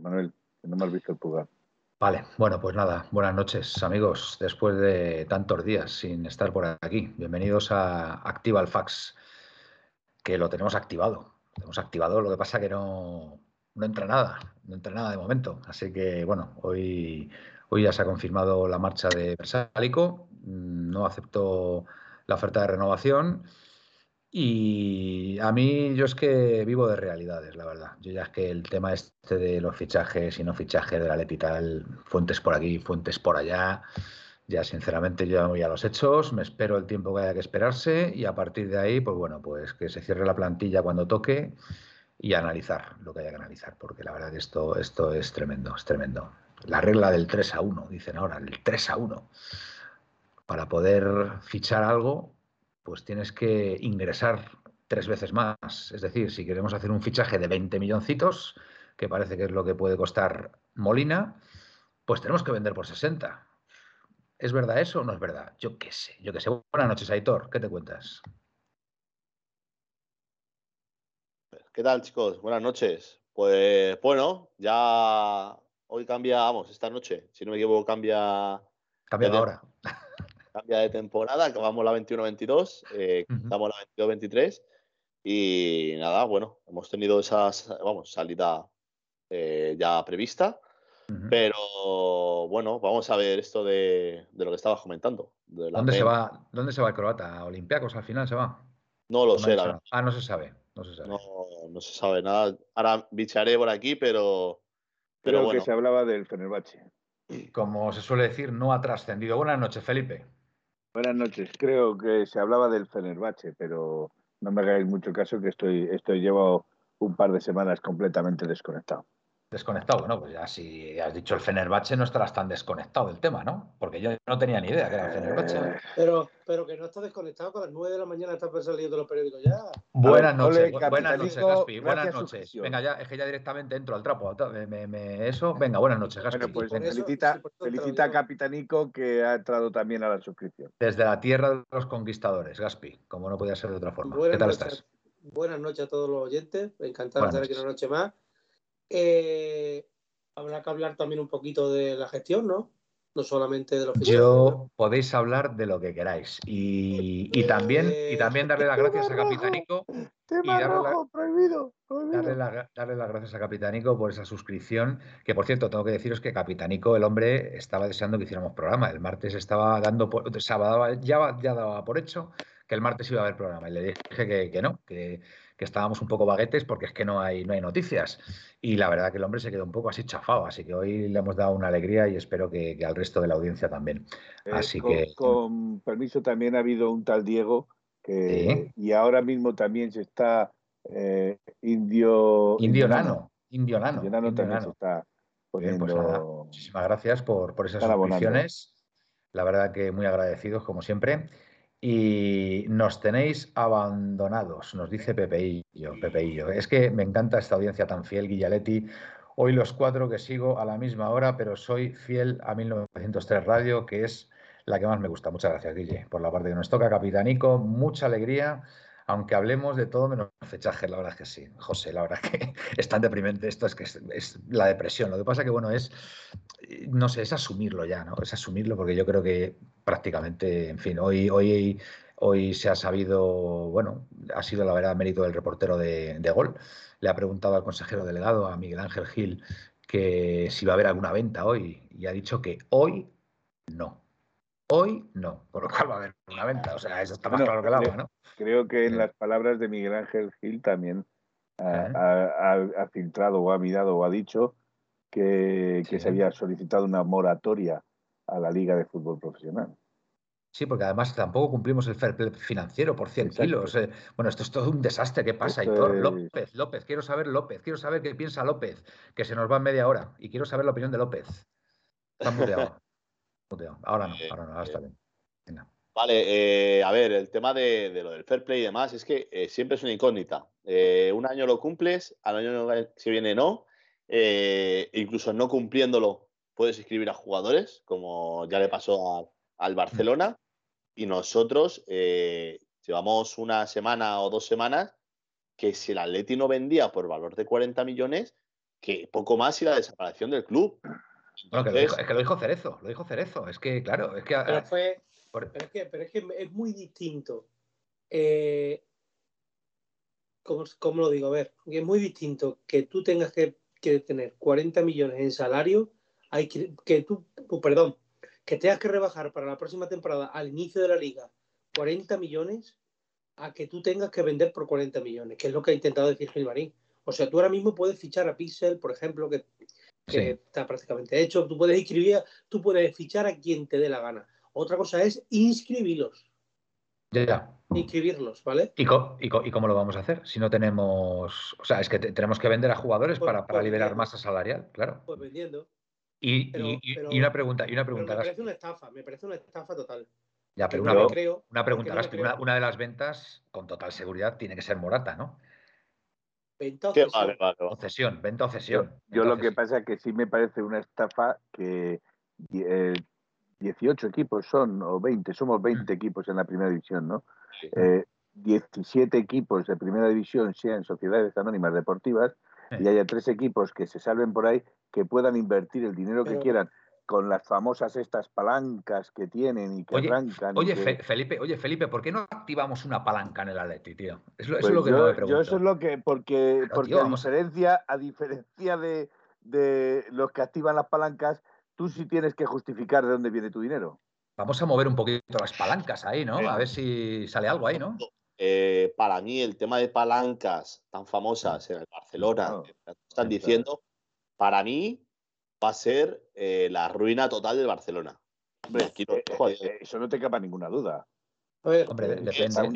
Manuel, que no me has visto el pulgar. Vale, bueno, pues nada, buenas noches amigos, después de tantos días sin estar por aquí. Bienvenidos a Activa el Fax, que lo tenemos activado. Lo tenemos activado, lo que pasa que no, no entra nada, no entra nada de momento. Así que bueno, hoy, hoy ya se ha confirmado la marcha de Versálico, no aceptó la oferta de renovación y a mí, yo es que vivo de realidades, la verdad. Yo ya es que el tema este de los fichajes y no fichajes de la Leti tal, fuentes por aquí, fuentes por allá, ya sinceramente yo voy a los hechos, me espero el tiempo que haya que esperarse y a partir de ahí, pues bueno, pues que se cierre la plantilla cuando toque y analizar lo que haya que analizar, porque la verdad que esto, esto es tremendo, es tremendo. La regla del 3 a 1, dicen ahora, el 3 a 1. Para poder fichar algo, pues tienes que ingresar tres veces más. Es decir, si queremos hacer un fichaje de 20 milloncitos, que parece que es lo que puede costar Molina, pues tenemos que vender por 60. ¿Es verdad eso o no es verdad? Yo qué sé, yo qué sé. Buenas noches, Aitor, ¿qué te cuentas? ¿Qué tal, chicos? Buenas noches. Pues bueno, ya hoy cambia, vamos, esta noche, si no me equivoco, cambia. Cambia ahora cambia de temporada, acabamos la 21-22, eh, estamos la 22-23 y nada, bueno, hemos tenido esas, vamos, salida eh, ya prevista, pero bueno, vamos a ver esto de, lo que estabas comentando. ¿Dónde, se va, ¿Dónde se va el croata? ¿Olimpiacos al final se va? No lo sé, la Ah, no se sabe. No se sabe. No, se sabe nada. Ahora bicharé por aquí, pero. Pero Creo que se hablaba del Fenerbahce. Como se suele decir, no ha trascendido. Buenas noches, Felipe. Buenas noches. Creo que se hablaba del Fenerbahce, pero no me hagáis mucho caso que estoy, estoy llevo un par de semanas completamente desconectado. Desconectado, bueno, pues ya si has dicho el Fenerbahce no estarás tan desconectado del tema, ¿no? Porque yo no tenía ni idea que era el Fenerbahce. Eh. Pero, pero que no estás desconectado, que a las 9 de la mañana estás saliendo los periódicos ya. Buenas noches, buenas noches, Gaspi, buenas noches. Venga, ya, es que ya directamente entro al trapo. eso, venga, buenas noches, Gaspi. Bueno, pues felicita, felicita a Capitanico que ha entrado también a la suscripción. Desde la tierra de los conquistadores, Gaspi, como no podía ser de otra forma. ¿Qué tal estás? Buenas noches a todos los oyentes, encantado de estar aquí una noche más. Eh, habrá que hablar también un poquito de la gestión, ¿no? No solamente de los Yo podéis hablar de lo que queráis. Y, también, y también darle las gracias a Capitanico. y darle, prohibido, Darle, las gracias a Capitanico por esa suscripción. Que por cierto, tengo que deciros que Capitanico, el hombre, estaba deseando que hiciéramos programa. El martes estaba dando por, ya, ya daba por hecho que el martes iba a haber programa. Y le dije que no, que que estábamos un poco baguetes porque es que no hay, no hay noticias. Y la verdad que el hombre se quedó un poco así chafado, así que hoy le hemos dado una alegría y espero que, al resto de la audiencia también. Eh, así con, que... Con permiso también ha habido un tal Diego que, y ahora mismo también se está eh, indio... Indiolano. Indiolano. Indiolano también se está pues poniendo... muchísimas gracias por, por esas suscripciones. La verdad que muy agradecidos como siempre. Y nos tenéis abandonados, nos dice Pepeillo, Pepeillo. Es que me encanta esta audiencia tan fiel, Guillaletti. Hoy los cuatro que sigo a la misma hora, pero soy fiel a 1903 Radio, que es la que más me gusta. Muchas gracias, Guille, por la parte que nos toca. Capitanico, mucha alegría, aunque hablemos de todo menos fechajes, la verdad es que sí. José, la verdad que es tan deprimente esto, es que es, la depresión. Lo que pasa que, bueno, es, no sé, es asumirlo ya, ¿no? Es asumirlo porque yo creo que prácticamente, en fin, hoy, hoy, hoy se ha sabido, bueno, ha sido la verdad mérito del reportero de, Gol. Le ha preguntado al consejero delegado, a Miguel Ángel Gil, que si va a haber alguna venta hoy y ha dicho que hoy no. Hoy no, por lo cual va a haber una venta. O sea, eso está más claro que el agua, ¿no? Creo que en las palabras de Miguel Ángel Gil también ha, filtrado o ha mirado o ha dicho que, que se había solicitado una moratoria a la Liga de Fútbol Profesional. Sí, porque además tampoco cumplimos el fair play financiero por 100 kilos. Eh. bueno, esto es todo un desastre. ¿Qué pasa, López, López, quiero saber López, quiero saber qué piensa López, que se nos va en media hora. Y quiero saber la opinión de López. Está muteado. Ahora no, ahora no, ahora está bien. Vale, eh, a ver, el tema de, lo del fair play y demás es que eh, siempre es una incógnita. un año lo cumples, al año que viene no. Incluso no cumpliéndolo puedes inscribir a jugadores, como ya le pasó al Barcelona, y nosotros eh, llevamos una semana o dos semanas que si el Atleti no vendía por valor de 40 millones, que poco más y la desaparición del club. es que lo dijo Cerezo, lo dijo Cerezo. Es que, claro, es que. Pero, fue, pero, es, que, pero es que es muy distinto. Eh, ¿cómo, lo digo? A ver, es muy distinto que tú tengas que, tener 40 millones en salario, hay que, que tú, perdón, que tengas que rebajar para la próxima temporada al inicio de la liga 40 millones a que tú tengas que vender por 40 millones, que es lo que ha intentado decir Gilmarín. O sea, tú ahora mismo puedes fichar a Pixel, por ejemplo, que, está prácticamente hecho. Tú puedes inscribir, tú puedes fichar a quien te dé la gana. Otra cosa es inscribirlos. Ya. Inscribirlos, ¿vale? ¿Y, cómo lo vamos a hacer? Si no tenemos. O sea, es que tenemos que vender a jugadores pues, para, para pues liberar masa salarial, claro. Pues vendiendo. Y, una pregunta, y una pregunta. me parece una estafa, me parece una estafa total. Ya, pero una, creo, una pregunta, una, de las ventas, con total seguridad, tiene que ser Morata, ¿no? Venta o cesión. Vale, venta o cesión. Yo, lo que pasa es que sí me parece una estafa que 18 eh, equipos son, o 20, somos 20 mm. equipos en la primera división, ¿no? 17 eh, equipos de primera división sean sociedades anónimas deportivas y haya tres equipos que se salven por ahí que puedan invertir el dinero que quieran con las famosas estas palancas que tienen y que arrancan. Oye, Felipe, oye, Felipe, ¿por qué no activamos una palanca en el Atleti, tío? Eso, es pues lo que yo, me pregunto. Yo eso es lo que, porque, porque a, diferencia, a diferencia de, de los que activan las palancas, tú sí tienes que justificar de dónde viene tu dinero. Vamos a mover un poquito las palancas ahí, ¿no? A ver si sale algo ahí, ¿no? Eh, para mí, el tema de palancas tan famosas en el Barcelona, están diciendo, para mí va a ser eh, la ruina total del Barcelona. Hombre, eh, eso no te capa ninguna duda. Hombre, depende.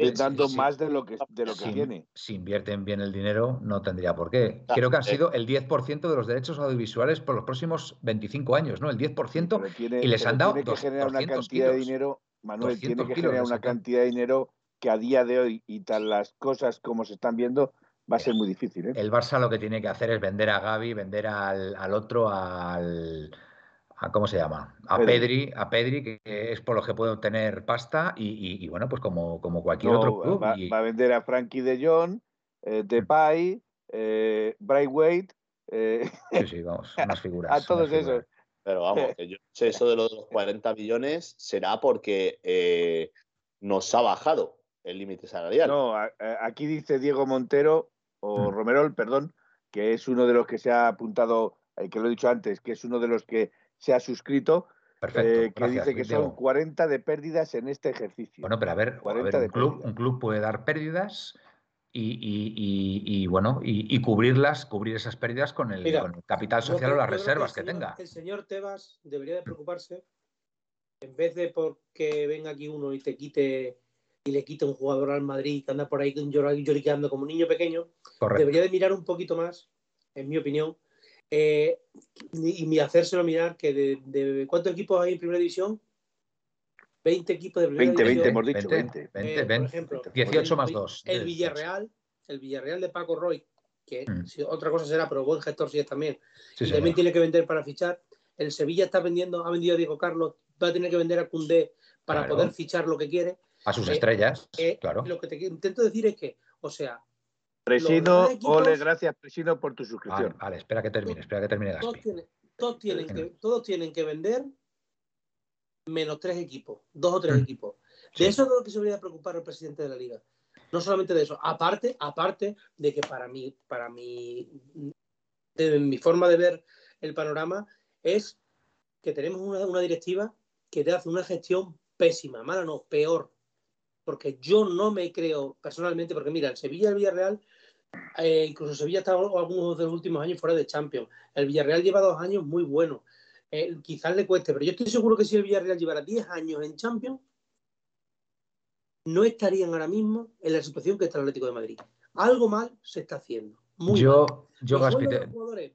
Están dando más de lo que, de lo que si, tiene. Si invierten bien el dinero, no tendría por qué. Creo que han sido el 10% de los derechos audiovisuales por los próximos 25 años, ¿no? El 10% y les han dado tiene que generar una cantidad de dinero, Manuel, tiene que generar una cantidad de dinero que a día de hoy y tal las cosas como se están viendo, va a ser muy difícil. ¿eh? El Barça lo que tiene que hacer es vender a Gaby, vender al, otro, al. ¿Cómo se llama? A Pedri, a Pedri, que es por lo que puede obtener pasta y, bueno, pues como, como cualquier otro club. Va, a vender a Frankie de Jong, eh, Depay, eh, Wade. Eh, sí, sí, vamos, unas figuras. A todos esos. Pero vamos, que yo sé eso de los 40 millones será porque eh, nos ha bajado el límite salarial. No, aquí dice Diego Montero, o mm. Romerol, perdón, que es uno de los que se ha apuntado, eh, que lo he dicho antes, que es uno de los que se ha suscrito, eh, que dice que son 40 de pérdidas en este ejercicio. Bueno, pero a ver, un, club, un, club, puede dar pérdidas y, bueno, y, cubrirlas, cubrir esas pérdidas con el, capital social o las reservas que, tenga. El señor Tebas debería de preocuparse, en vez de porque venga aquí uno y te quite y le quita un jugador al Madrid que anda por ahí lloriqueando como un niño pequeño, debería de mirar un poquito más, en mi opinión, eh, y, hacérselo mirar que de, ¿cuántos equipos hay en primera división? 20 equipos de primera 20, división. 20 hemos dicho, 20. 20, eh, por ejemplo, 18 más 2. El, Villarreal, el Villarreal de Paco Roy, que mm. otra cosa será, pero buen gestor sí es también, y también tiene que vender para fichar. El Sevilla está vendiendo, ha vendido a Diego Carlos, va a tener que vender a Cundé para poder fichar lo que quiere. A sus estrellas, claro. Lo que te intento decir es que, o sea. Presino, ole, gracias Presino por tu suscripción. Vale, espera que termine, espera que termine Todos, tienen, que, todos tienen que vender menos tres equipos, dos o tres mm. equipos. De eso es de lo que se debería preocupar el presidente de la liga. No solamente de eso, aparte, aparte de que para mí, para mí, de mi forma de ver el panorama, es que tenemos una, una directiva que te hace una gestión pésima, mala no, peor porque yo no me creo personalmente, porque mira, el Sevilla y el Villarreal, eh, incluso Sevilla está algunos de los últimos años fuera de Champions. El Villarreal lleva dos años muy buenos. Eh, quizás le cueste, pero yo estoy seguro que si el Villarreal llevara 10 años en Champions, no estarían ahora mismo en la situación que está el Atlético de Madrid. Algo mal se está haciendo. Muy yo, mal. yo vamos a ver,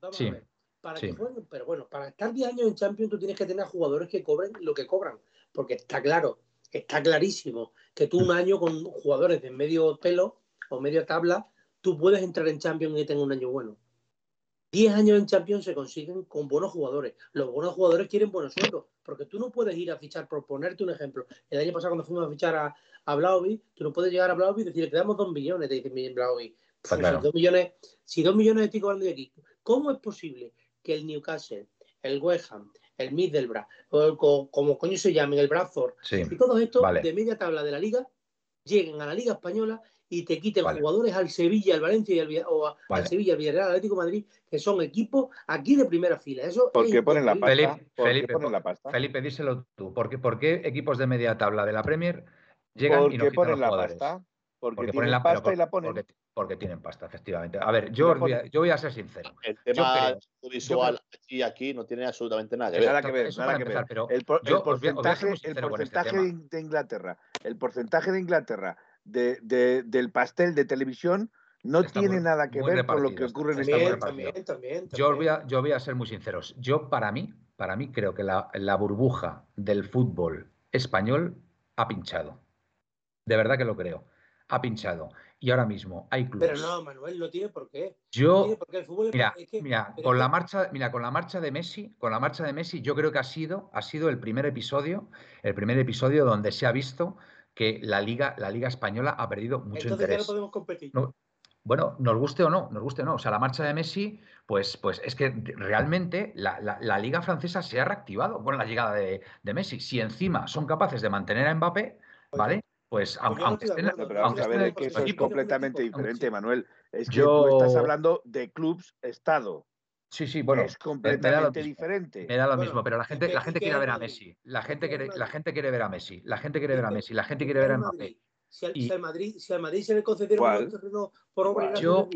para que jueguen, pero bueno, para estar 10 años en Champions tú tienes que tener jugadores que cobren lo que cobran, porque está claro está clarísimo que tú un año con jugadores de medio pelo o media tabla, tú puedes entrar en Champions y tener un año bueno. Diez años en Champions se consiguen con buenos jugadores. Los buenos jugadores quieren buenos sueldos, porque tú no puedes ir a fichar, por ponerte un ejemplo. El año pasado cuando fuimos a fichar a, a tú no puedes llegar a Blaovic y decirle, que damos dos millones, te dice Blaovic. si, dos millones, si dos millones de ticos de aquí, ¿Cómo es posible que el Newcastle, el West Ham, el Middlesbrough, o, como coño se llamen, el Bradford, y todos estos de media tabla de la liga lleguen a la Liga Española y te quiten jugadores al Sevilla, al Valencia y al, o al Sevilla, al Villarreal, al Atlético Madrid, que son equipos aquí de primera fila. Eso porque ponen la pasta. Felipe, ponen la pasta? Felipe, díselo tú. ¿Por qué, ¿Por qué equipos de media tabla de la Premier llegan y no ponen la pasta? Porque, ponen la pasta y la ponen. Porque, tienen pasta, efectivamente. A ver, yo, voy a, yo voy a ser sincero. El tema visual aquí, aquí no tiene absolutamente nada que ver. Nada que ver, nada que ver. el, porcentaje, el porcentaje de Inglaterra, el porcentaje de Inglaterra de, del pastel de televisión no tiene nada que ver con lo que ocurre en esta también, también, Yo, voy a, yo voy a ser muy sincero. Yo, para mí, para mí creo que la, la burbuja del fútbol español ha pinchado. De verdad que lo creo. Ha pinchado. Y ahora mismo hay clubes. Pero no, Manuel, no tiene por qué. Yo, mira, mira, con la marcha, mira, con la marcha de Messi, con la marcha de Messi, yo creo que ha sido, ha sido el primer episodio, el primer episodio donde se ha visto que la liga, la liga española ha perdido mucho Entonces interés. Ya no podemos competir. bueno, nos guste o no, nos guste o no. O sea, la marcha de Messi, pues, pues es que realmente la, liga francesa se ha reactivado con la llegada de, Messi. Si encima son capaces de mantener a Mbappé, ¿vale? Pues, aunque, estén, que eso es completamente diferente, Manuel. Es que tú estás hablando de clubs Estado. Sí, sí, bueno. Es completamente diferente. Me da lo mismo, pero la gente, la gente quiere ver a Messi. La gente quiere, la gente quiere ver a Messi. La gente quiere ver a Messi. La gente quiere ver a Mbappé. Si al, si al Madrid, si al Madrid se le concedieron un terreno por obra yo,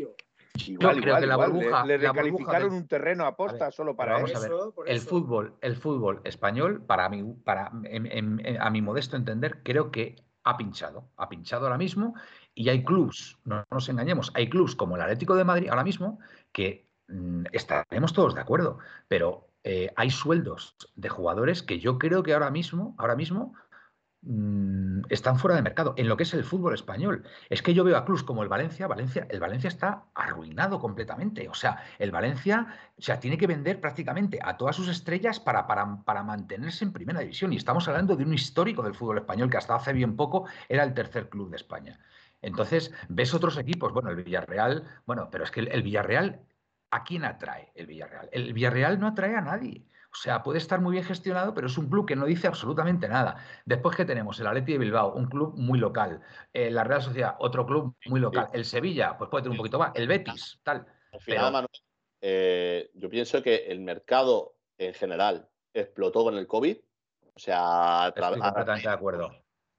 Igual, yo creo que la burbuja. Le, recalificaron un terreno a posta solo para eso. el fútbol, el fútbol español, para mí, para, a mi modesto entender, creo que ha pinchado. Ha pinchado ahora mismo y hay clubs, no nos engañemos, hay clubs como el Atlético de Madrid ahora mismo que Mm, estaremos todos de acuerdo, pero eh, hay sueldos de jugadores que yo creo que ahora mismo, ahora mismo mm, están fuera de mercado en lo que es el fútbol español. Es que yo veo a clubes como el Valencia, Valencia, el Valencia está arruinado completamente. O sea, el Valencia, o sea, tiene que vender prácticamente a todas sus estrellas para, para, para mantenerse en primera división. Y estamos hablando de un histórico del fútbol español que hasta hace bien poco era el tercer club de España. Entonces, ves otros equipos, bueno, el Villarreal, bueno, pero es que el Villarreal ¿a quién atrae el Villarreal? El Villarreal no atrae a nadie. O sea, puede estar muy bien gestionado, pero es un club que no dice absolutamente nada. Después que tenemos el Atleti de Bilbao, un club muy local. Eh, la Real Sociedad, otro club muy local. El Sevilla, pues puede tener un poquito más. El Betis, tal. Al final, Manuel, eh, yo pienso que el mercado en general explotó con el COVID. O sea, Estoy completamente de acuerdo.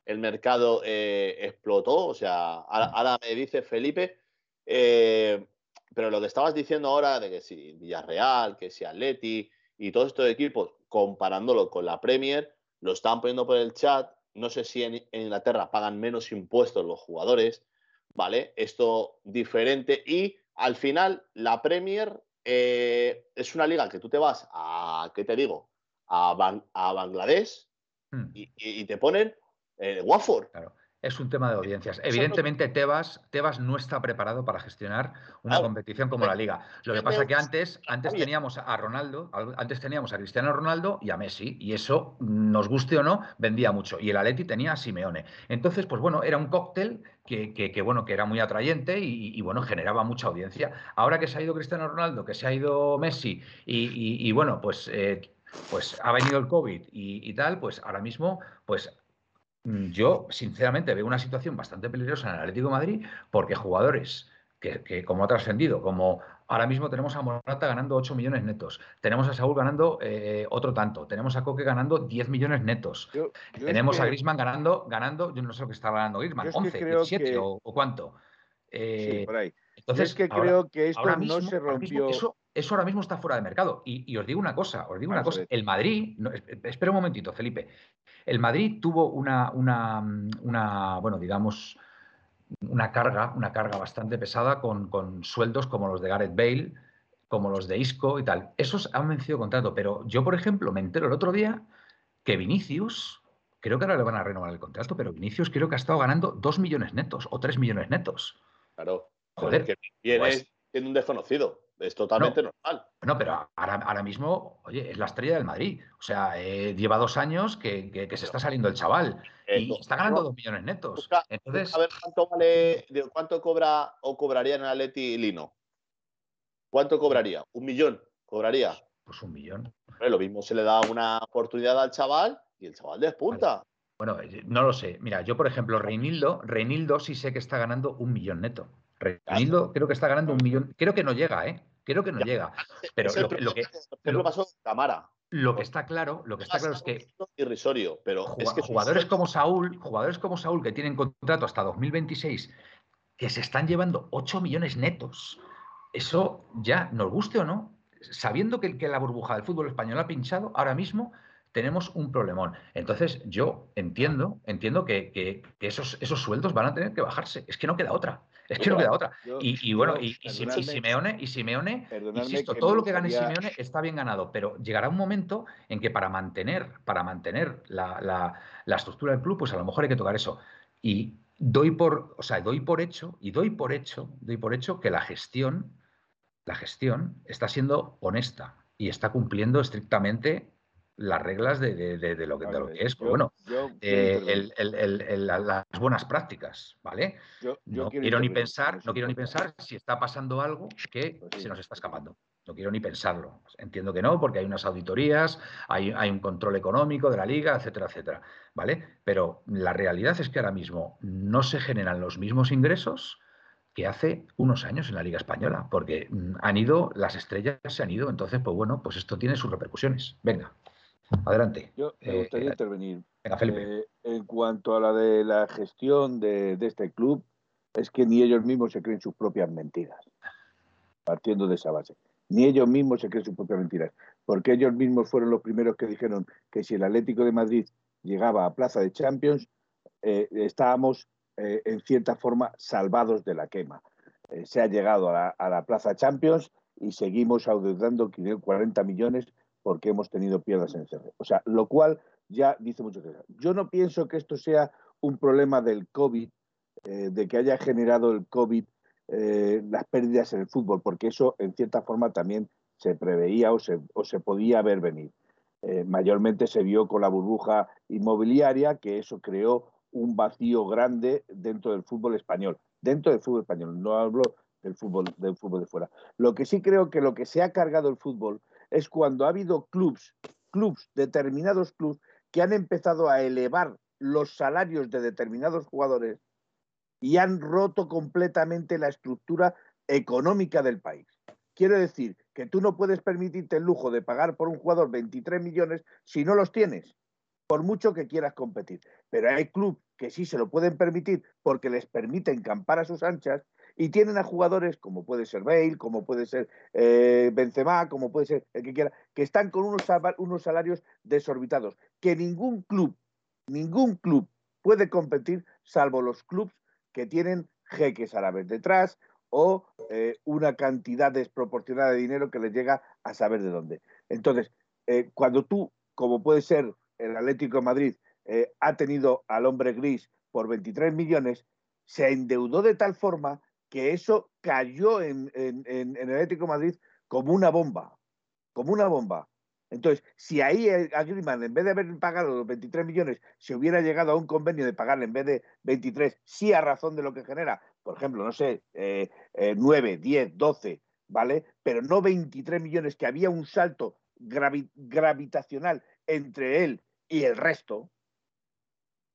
El mercado eh, explotó. O sea, ahora, me dice Felipe, eh, pero lo que estabas diciendo ahora de que si Villarreal, que si Atleti y todos estos equipos, comparándolo con la Premier, lo están poniendo por el chat. No sé si en, Inglaterra pagan menos impuestos los jugadores, ¿vale? Esto diferente. Y al final, la Premier eh, es una liga que tú te vas a, ¿qué te digo? A, Bangladesh hmm. y, te ponen eh, Watford. Claro es un tema de audiencias. Evidentemente, Tebas, Tebas no está preparado para gestionar una competición como la Liga. Lo que pasa que antes, antes teníamos a Ronaldo, antes teníamos a Cristiano Ronaldo y a Messi, y eso, nos guste o no, vendía mucho. Y el Atleti tenía a Simeone. Entonces, pues bueno, era un cóctel que, bueno, que era muy atrayente y, bueno, generaba mucha audiencia. Ahora que se ha ido Cristiano Ronaldo, que se ha ido Messi, y, bueno, pues. Eh, pues ha venido el COVID y, y, tal, pues ahora mismo, pues yo, sinceramente, veo una situación bastante peligrosa en el Atlético de Madrid porque jugadores que, como ha trascendido, como ahora mismo tenemos a Morata ganando 8 millones netos, tenemos a Saúl ganando eh, otro tanto, tenemos a Coque ganando 10 millones netos, tenemos a Grisman ganando, ganando, yo no sé lo que está ganando Grisman, 11, 17 o, cuánto. Eh, por ahí. Entonces, es que creo que esto no se rompió. Eso, ahora mismo está fuera de mercado. Y, os digo una cosa, os digo una cosa. El Madrid, espera un momentito, Felipe. El Madrid tuvo una, una, bueno, digamos, una carga, una carga bastante pesada con, sueldos como los de Gareth Bale, como los de Isco y tal. Esos han vencido contrato, pero yo, por ejemplo, me entero el otro día que Vinicius, creo que ahora le van a renovar el contrato, pero Vinicius creo que ha estado ganando 2 millones netos o 3 millones netos. Claro. Joder. Que viene pues siendo un desconocido. Es totalmente normal. No, pero ahora, mismo, oye, es la estrella del Madrid. O sea, eh, lleva dos años que, se está saliendo el chaval y está ganando dos millones netos. Entonces, a ver cuánto vale, cuánto cobra o cobraría en Atleti Lino. ¿Cuánto cobraría? ¿Un millón? ¿Cobraría? Pues un millón. lo mismo se le da una oportunidad al chaval y el chaval despunta. Bueno, eh, no lo sé. Mira, yo, por ejemplo, Reinildo, Reinildo sí sé que está ganando un millón neto. Reinildo creo que está ganando un millón. Creo que no llega, ¿eh? Creo que no llega. Pero lo, que, lo que, lo, pasó Camara. Lo que está claro, lo que está claro es que irrisorio, pero es que jugadores como Saúl, jugadores como Saúl que tienen contrato hasta 2026, que se están llevando 8 millones netos. Eso ya nos guste o no, sabiendo que, que la burbuja del fútbol español ha pinchado, ahora mismo tenemos un problemón. Entonces, yo entiendo, entiendo que, esos, esos sueldos van a tener que bajarse. Es que no queda otra. Es que no queda otra. y, bueno, y, Simeone, y Simeone, insisto, todo lo que gane Simeone está bien ganado, pero llegará un momento en que para mantener, para mantener la, estructura del club, pues a lo mejor hay que tocar eso. Y doy por, o sea, doy por hecho, y doy por hecho, doy por hecho que la gestión, la gestión está siendo honesta y está cumpliendo estrictamente las reglas de, lo, que, es. Pues bueno, eh, las buenas prácticas, ¿vale? no quiero, ni pensar, no quiero ni pensar si está pasando algo que pues se nos está escapando. No quiero ni pensarlo. Entiendo que no, porque hay unas auditorías, hay, hay, un control económico de la liga, etcétera, etcétera. ¿Vale? Pero la realidad es que ahora mismo no se generan los mismos ingresos que hace unos años en la Liga Española, porque mm, han ido, las estrellas se han ido, entonces, pues bueno, pues esto tiene sus repercusiones. Venga. Adelante. Yo me gustaría eh, intervenir. Eh, en cuanto a la de la gestión de, este club, es que ni ellos mismos se creen sus propias mentiras. Partiendo de esa base. Ni ellos mismos se creen sus propias mentiras. Porque ellos mismos fueron los primeros que dijeron que si el Atlético de Madrid llegaba a Plaza de Champions, eh, estábamos en cierta forma salvados de la quema. se ha llegado a la, a la Plaza Champions y seguimos auditando 40 millones porque hemos tenido piedras en el cerro. O sea, lo cual ya dice mucho que Yo no pienso que esto sea un problema del COVID, eh, de que haya generado el COVID eh, las pérdidas en el fútbol, porque eso en cierta forma también se preveía o se, o se podía ver venir. Eh, mayormente se vio con la burbuja inmobiliaria, que eso creó un vacío grande dentro del fútbol español. Dentro del fútbol español, no hablo del fútbol, del fútbol de fuera. Lo que sí creo que lo que se ha cargado el fútbol es cuando ha habido clubs, clubs, determinados clubs, que han empezado a elevar los salarios de determinados jugadores y han roto completamente la estructura económica del país. Quiero decir que tú no puedes permitirte el lujo de pagar por un jugador 23 millones si no los tienes, por mucho que quieras competir. Pero hay clubes que sí se lo pueden permitir porque les permiten campar a sus anchas y tienen a jugadores como puede ser Bale, como puede ser eh, Benzema, como puede ser el que quiera, que están con unos, unos salarios desorbitados, que ningún club, ningún club puede competir salvo los clubes que tienen jeques árabes detrás o eh, una cantidad desproporcionada de dinero que les llega a saber de dónde. Entonces, eh, cuando tú, como puede ser el Atlético de Madrid, ha tenido al hombre gris por 23 millones, se endeudó de tal forma que eso cayó en, el Atlético Madrid como una bomba, como una bomba. Entonces, si ahí a Griezmann, en vez de haber pagado los 23 millones, se hubiera llegado a un convenio de pagarle en vez de 23, sí a razón de lo que genera, por ejemplo, no sé, 9, 10, 12, ¿vale? Pero no 23 millones, que había un salto gravitacional entre él y el resto,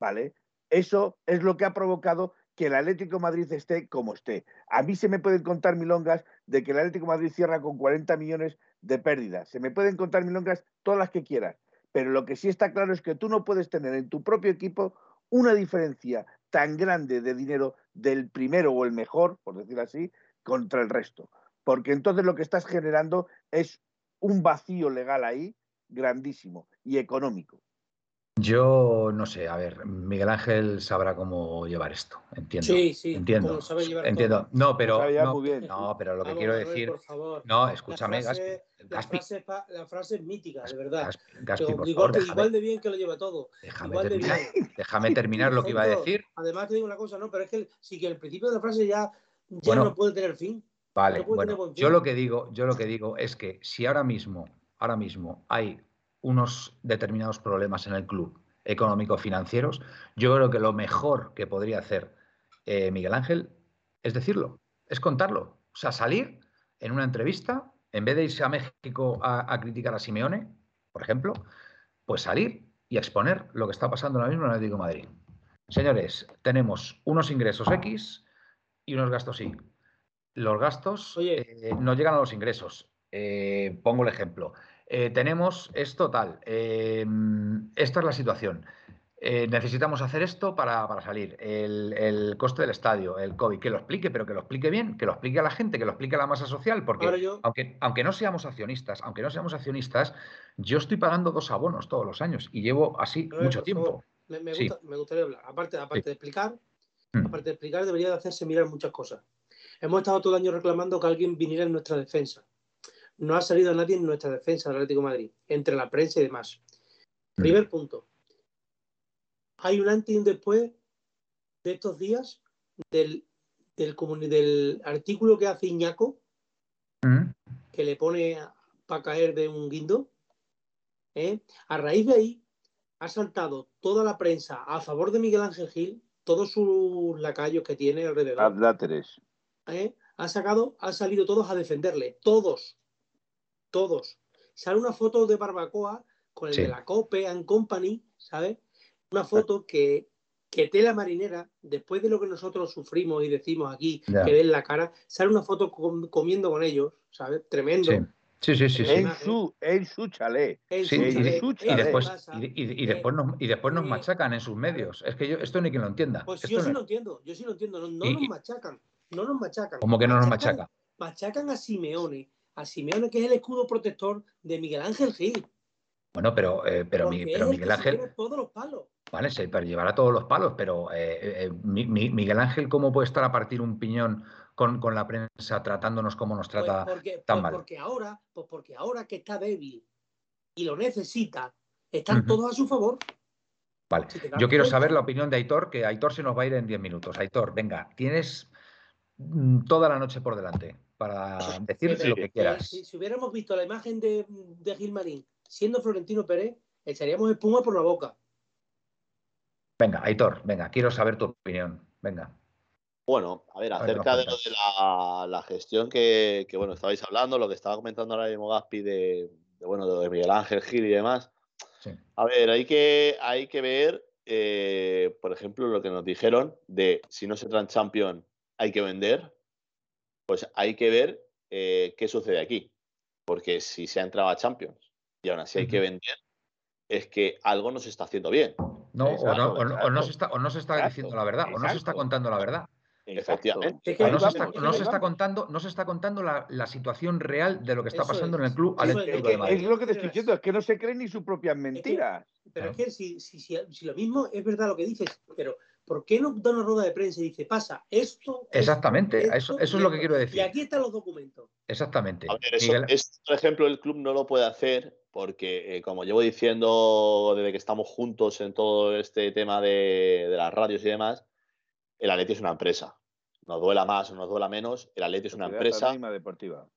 ¿vale? Eso es lo que ha provocado que el Atlético Madrid esté como esté. A mí se me pueden contar milongas de que el Atlético Madrid cierra con 40 millones de pérdidas. Se me pueden contar milongas todas las que quieras. Pero lo que sí está claro es que tú no puedes tener en tu propio equipo una diferencia tan grande de dinero del primero o el mejor, por decir así, contra el resto. Porque entonces lo que estás generando es un vacío legal ahí grandísimo y económico. Yo no sé, a ver, Miguel Ángel sabrá cómo llevar esto, entiendo. Sí, sí, entiendo. entiendo. No, pero no, no, pero lo que quiero decir, no, escúchame, la frase, Gaspi. La frase, es mítica, de verdad. Gaspi, por igual, favor, igual, de bien que lo lleva todo. Déjame terminar, déjame terminar lo que iba a decir. Además te digo una cosa, no, pero es que sí que el principio de la frase ya, ya no puede tener fin. Vale, bueno, yo lo que digo, yo lo que digo es que si ahora mismo, ahora mismo hay unos determinados problemas en el club económico-financieros, yo creo que lo mejor que podría hacer eh, Miguel Ángel es decirlo, es contarlo. O sea, salir en una entrevista, en vez de irse a México a, criticar a Simeone, por ejemplo, pues salir y exponer lo que está pasando ahora mismo en el Atlético de Madrid. Señores, tenemos unos ingresos X y unos gastos Y. Los gastos eh, no llegan a los ingresos. Eh, pongo el ejemplo. Eh, tenemos esto tal. esta es la situación. Eh, necesitamos hacer esto para, salir. El, coste del estadio, el COVID, que lo explique, pero que lo explique bien, que lo explique a la gente, que lo explique a la masa social, porque aunque, aunque no seamos accionistas, aunque no seamos accionistas, yo estoy pagando dos abonos todos los años y llevo así mucho tiempo. Me, gustaría hablar. Aparte, aparte de explicar, mm. aparte de explicar, debería de hacerse mirar muchas cosas. Hemos estado todo el año reclamando que alguien viniera en nuestra defensa. No ha salido nadie en nuestra defensa del Atlético de Madrid, entre la prensa y demás. Mm. Primer punto hay un antes y un después de estos días del, del, artículo que hace Iñaco, mm. que le pone para caer de un guindo. ¿eh? A raíz de ahí ha saltado toda la prensa a favor de Miguel Ángel Gil, todos sus lacayos que tiene alrededor. ¿eh? Ha sacado, han salido todos a defenderle, todos, todos. Sale una foto de barbacoa con el de la Cope and Company, ¿sabes? una foto que, que tela marinera, después de lo que nosotros sufrimos y decimos aquí, que ven la cara, sale una foto comiendo con ellos, ¿sabes? Tremendo. Sí. Sí, sí, En su, en su chalet. y, después, y, después nos, y después nos machacan en sus medios. Es que yo, esto ni quien lo entienda. Pues yo sí lo entiendo, yo sí lo entiendo. No, nos machacan. No nos machacan. ¿Cómo que no nos machacan? Machacan a Simeone. A Simeone, que es el escudo protector de Miguel Ángel Gil. Bueno, pero, eh, pero, pero Miguel Ángel. Todos los palos. Vale, pero llevará todos los palos, pero eh, eh, Miguel Ángel, ¿cómo puede estar a partir un piñón con, la prensa tratándonos como nos pues trata tan pues mal? Porque ahora, pues porque ahora que está débil y lo necesita, están todos a su favor. Vale, yo quiero saber la opinión de Aitor, que Aitor se nos va a ir en 10 minutos. Aitor, venga, tienes mm, toda la noche por delante para decir lo que quieras. Si, hubiéramos visto la imagen de, de Gilmarín siendo Florentino Pérez, echaríamos espuma por la boca. Venga, Aitor, venga, quiero saber tu opinión. Venga. Bueno, a ver, acerca de, la, gestión que, bueno, estabais hablando, lo que estaba comentando ahora mismo Gaspi de, bueno, de Miguel Ángel Gil y demás. A ver, hay que, hay que ver, eh, por ejemplo, lo que nos dijeron de si no se traen champion hay que vender, pues hay que ver eh, qué sucede aquí. Porque si se ha entrado a Champions y aún así hay que vender, es que algo no se está haciendo bien. No, o, no, o, no, se está, o no se está diciendo la verdad, o no se está contando la verdad. Efectivamente. No se, está, no se, está, contando, no se está contando la, la situación real de lo que está pasando en el club es, lo que te estoy diciendo, es que no se creen ni sus propias mentiras. pero es que si, si, si, si, lo mismo es verdad lo que dices, pero ¿por qué no da una rueda de prensa y dice, pasa esto? Exactamente, eso, eso es lo que quiero decir. Y aquí están los documentos. Exactamente. A ver, eso, por ejemplo, el club no lo puede hacer porque, eh, como llevo diciendo desde que estamos juntos en todo este tema de, las radios y demás, el Atleti es una empresa. Nos duela más o nos duela menos, el Atleti es una empresa. deportiva.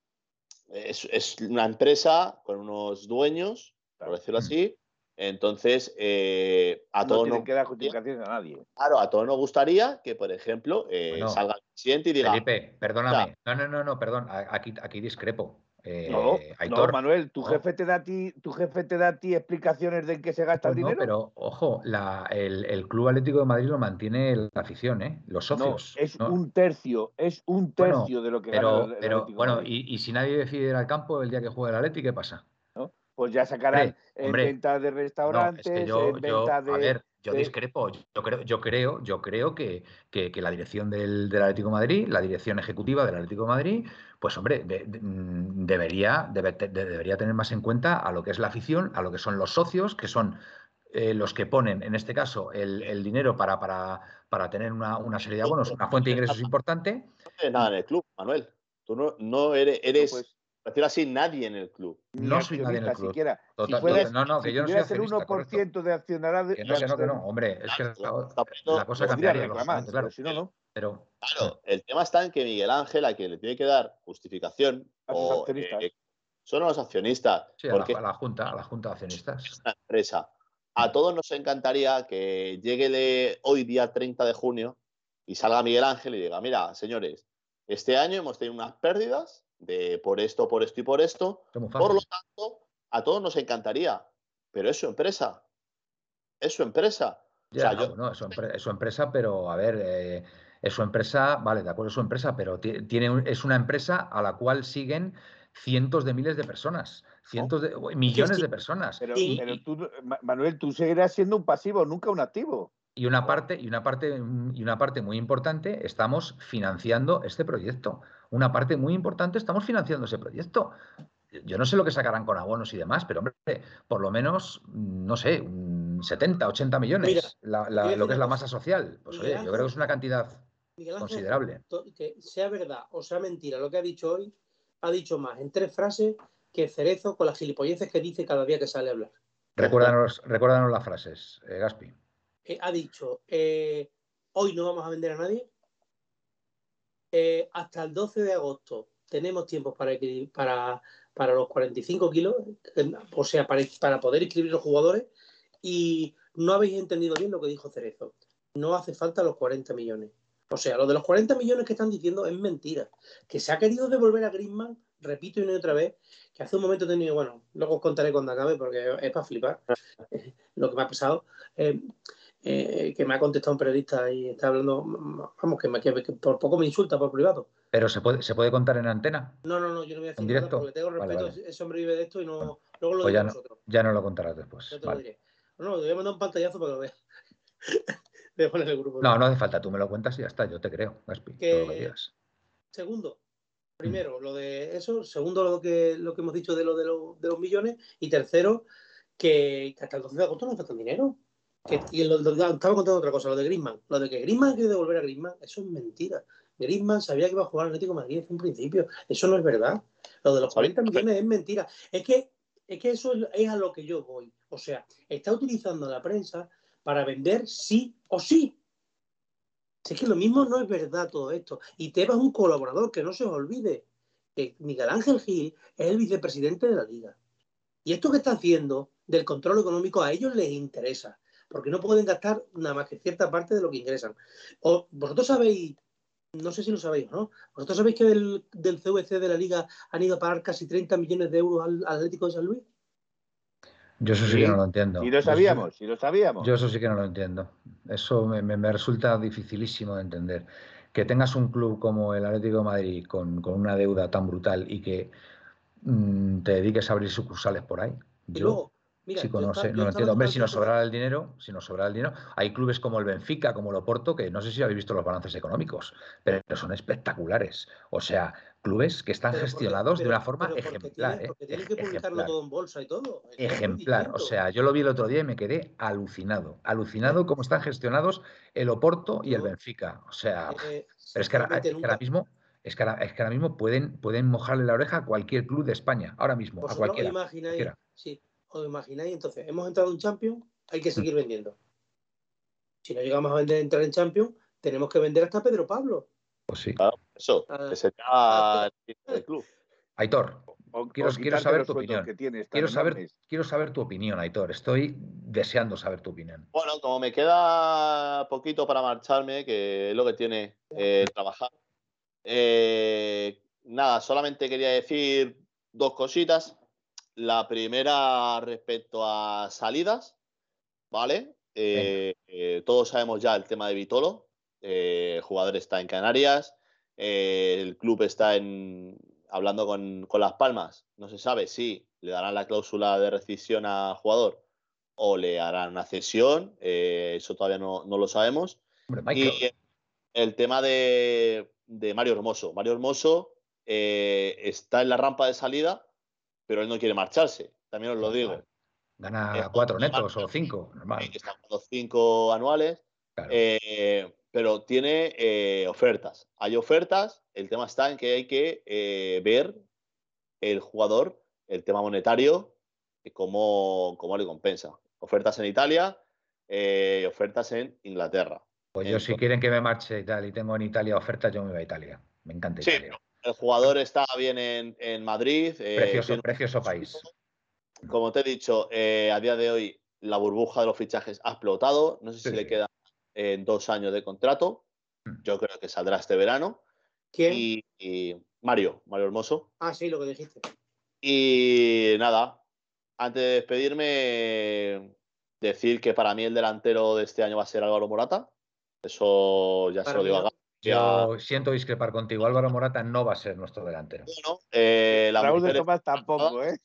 Es, es, una empresa con unos dueños, por decirlo mm. así, entonces, eh, a todos no queda justificación a nadie. Claro, a todos nos gustaría que, por ejemplo, eh, salga el presidente y diga. Felipe, perdóname. no, no, no, no, perdón. Aquí, aquí discrepo. Eh, no, no, Manuel, tu jefe te da a ti, tu jefe te da a ti explicaciones de en qué se gasta el pues dinero. pero ojo, la, el, Club Atlético de Madrid lo mantiene la afición, ¿eh? Los socios. es un tercio, es un tercio de lo que pero, gana el, pero bueno, y, y, si nadie decide ir al campo el día que juega el Atlético, ¿qué pasa? Pues ya sacarán en venta de restaurantes, de. A ver, yo discrepo. Yo creo, yo creo, yo creo que, que, la dirección del, del, Atlético de Madrid, la dirección ejecutiva del Atlético de Madrid, pues hombre, mm, debería, debería tener más en cuenta a lo que es la afición, a lo que son los socios, que son eh, los que ponen, en este caso, el, el dinero para, para, para tener una, una, serie de abonos, una fuente de ingresos importante. No nada en el club, Manuel. Tú no, no eres, eres decirlo así, nadie en el club. No soy nadie en el club. Siquiera. no, no, que yo no soy el 1% de accionarios. Que no, que no, que no, hombre, es que la, cosa cambiaría. claro, si no, no. Pero, claro, el tema está en que Miguel Ángel, a quien le tiene que dar justificación, o, eh, son los accionistas. Sí, porque a, la, Junta, a la Junta de Accionistas. Es una empresa. A todos nos encantaría que llegue hoy, día 30 de junio, y salga Miguel Ángel y diga, mira, señores, este año hemos tenido unas pérdidas de por esto, por esto y por esto. Por lo tanto, a todos nos encantaría, pero es su empresa. Es su empresa. no, es, su empresa, pero a ver, eh, es su empresa, vale, de acuerdo, es su empresa, pero tiene, es una empresa a la cual siguen cientos de miles de personas, cientos de millones de personas. Pero, tú, Manuel, tú seguirás siendo un pasivo, nunca un activo. Y una parte, y una parte, y una parte muy importante, estamos financiando este proyecto. Una parte muy importante, estamos financiando ese proyecto. Yo no sé lo que sacarán con abonos y demás, pero hombre, por lo menos, no sé, 70, 80 millones, lo que es la masa social. Pues oye, yo creo que es una cantidad considerable. Que sea verdad o sea mentira lo que ha dicho hoy, ha dicho más en tres frases que Cerezo con las gilipolleces que dice cada día que sale a hablar. Recuérdanos, recuérdanos las frases, eh, Gaspi. Eh, ha dicho, eh, hoy no vamos a vender a nadie. Hasta el 12 de agosto tenemos tiempo para, para, para los 45 kilos, o sea, para, para poder inscribir los jugadores. Y no habéis entendido bien lo que dijo Cerezo. No hace falta los 40 millones. O sea, lo de los 40 millones que están diciendo es mentira. Que se ha querido devolver a Griezmann, repito y una y otra vez, que hace un momento he tenido, bueno, luego os contaré cuando acabe porque es para flipar lo que me ha pasado. Eh, eh, que me ha contestado un periodista y está hablando, vamos, que, me, que, por poco me insulta por privado. ¿Pero se puede, se puede contar en antena? No, no, no, yo no voy a decir nada porque tengo respeto, ese hombre vive de esto y no, luego lo pues ya no, ya no lo contarás después. Yo te lo diré. No, te voy a mandar un pantallazo para que lo veas. No, no hace falta, tú me lo cuentas y ya está, yo te creo, Gaspi. Segundo, primero, lo de eso, segundo, lo que, lo que hemos dicho de lo de, los millones, y tercero, que, hasta el 12 de agosto no falta dinero. Y lo, estaba contando otra cosa, lo de Griezmann. Lo de que Griezmann quiere devolver a Griezmann, eso es mentira. Griezmann sabía que iba a jugar al Atlético de Madrid desde un principio. Eso no es verdad. Lo de los 40 millones es mentira. Es que, es que eso es a lo que yo voy. O sea, está utilizando la prensa para vender sí o sí. Si es que lo mismo no es verdad todo esto. Y Tebas es un colaborador, que no se os olvide, que Miguel Ángel Gil es el vicepresidente de la liga. Y esto que está haciendo del control económico a ellos les interesa, porque no pueden gastar nada más que cierta parte de lo que ingresan. O, vosotros sabéis, no sé si lo sabéis o no, vosotros sabéis que del, del CVC de la liga han ido a pagar casi 30 millones de euros al Atlético de San Luis. Yo eso sí, que no lo entiendo. Y lo sabíamos, y lo sabíamos. Yo eso sí que no lo entiendo. Eso me, resulta dificilísimo de entender. Que tengas un club como el Atlético de Madrid con, una deuda tan brutal y que mm, te dediques a abrir sucursales por ahí. Yo, Mira, no, lo entiendo. Hombre, si nos sobrara el dinero, si nos sobrara el dinero, hay clubes como el Benfica, como el Oporto, que no sé si habéis visto los balances económicos, pero son espectaculares. O sea, clubes que están gestionados de una forma ejemplar. porque tienen que publicarlo todo en bolsa y todo. ejemplar. O sea, yo lo vi el otro día y me quedé alucinado. Alucinado cómo están gestionados el Oporto y el Benfica. O sea, eh, pero es que, ahora, mismo es que ahora, mismo pueden, pueden mojarle la oreja a cualquier club de España, ahora mismo, a cualquiera. Imagináis, sí, os imagináis, entonces, hemos entrado en Champions, hay que mm. seguir vendiendo. Si no llegamos a vender, entrar en Champions, tenemos que vender hasta Pedro Pablo. Pues sí. Claro, eso, ah. que sería el club. Aitor, quiero, saber tu opinión. quiero, saber, quiero saber tu opinión, Aitor. Estoy deseando saber tu opinión. Bueno, como me queda poquito para marcharme, que es lo que tiene eh, trabajar. Eh, nada, solamente quería decir dos cositas. La primera respecto a salidas, ¿vale? Eh, eh, todos sabemos ya el tema de Vitolo. Eh, el jugador está en Canarias. el club está en, hablando con, Las Palmas. No se sabe si le darán la cláusula de rescisión al jugador o le harán una cesión. eso todavía no, lo sabemos. y el tema de, de Mario Hermoso. Mario Hermoso está en la rampa de salida pero él no quiere marcharse, también os lo digo. Gana cuatro netos o cinco, normal. Está los cinco anuales, eh, pero tiene eh, ofertas. Hay ofertas, el tema está en que hay que eh, ver el jugador, el tema monetario, cómo, cómo le compensa. Ofertas en Italia, ofertas en Inglaterra. Pues yo si quieren que me marche y tal y tengo en Italia ofertas, yo me voy a Italia. Me encanta Italia. El jugador está bien en, Madrid. Eh, precioso, precioso país. Como te he dicho, eh, a día de hoy la burbuja de los fichajes ha explotado. No sé si le quedan dos años de contrato. Hmm. Yo creo que saldrá este verano. ¿Quién? Y, Mario, Mario Hermoso. Ah, sí, lo que dijiste. Y nada, antes de despedirme, decir que para mí el delantero de este año va a ser Álvaro Morata. Eso ya se lo digo a Yo siento discrepar contigo. Álvaro Morata no va a ser nuestro delantero. Bueno, eh, la Raúl de Tomás tampoco, ¿eh?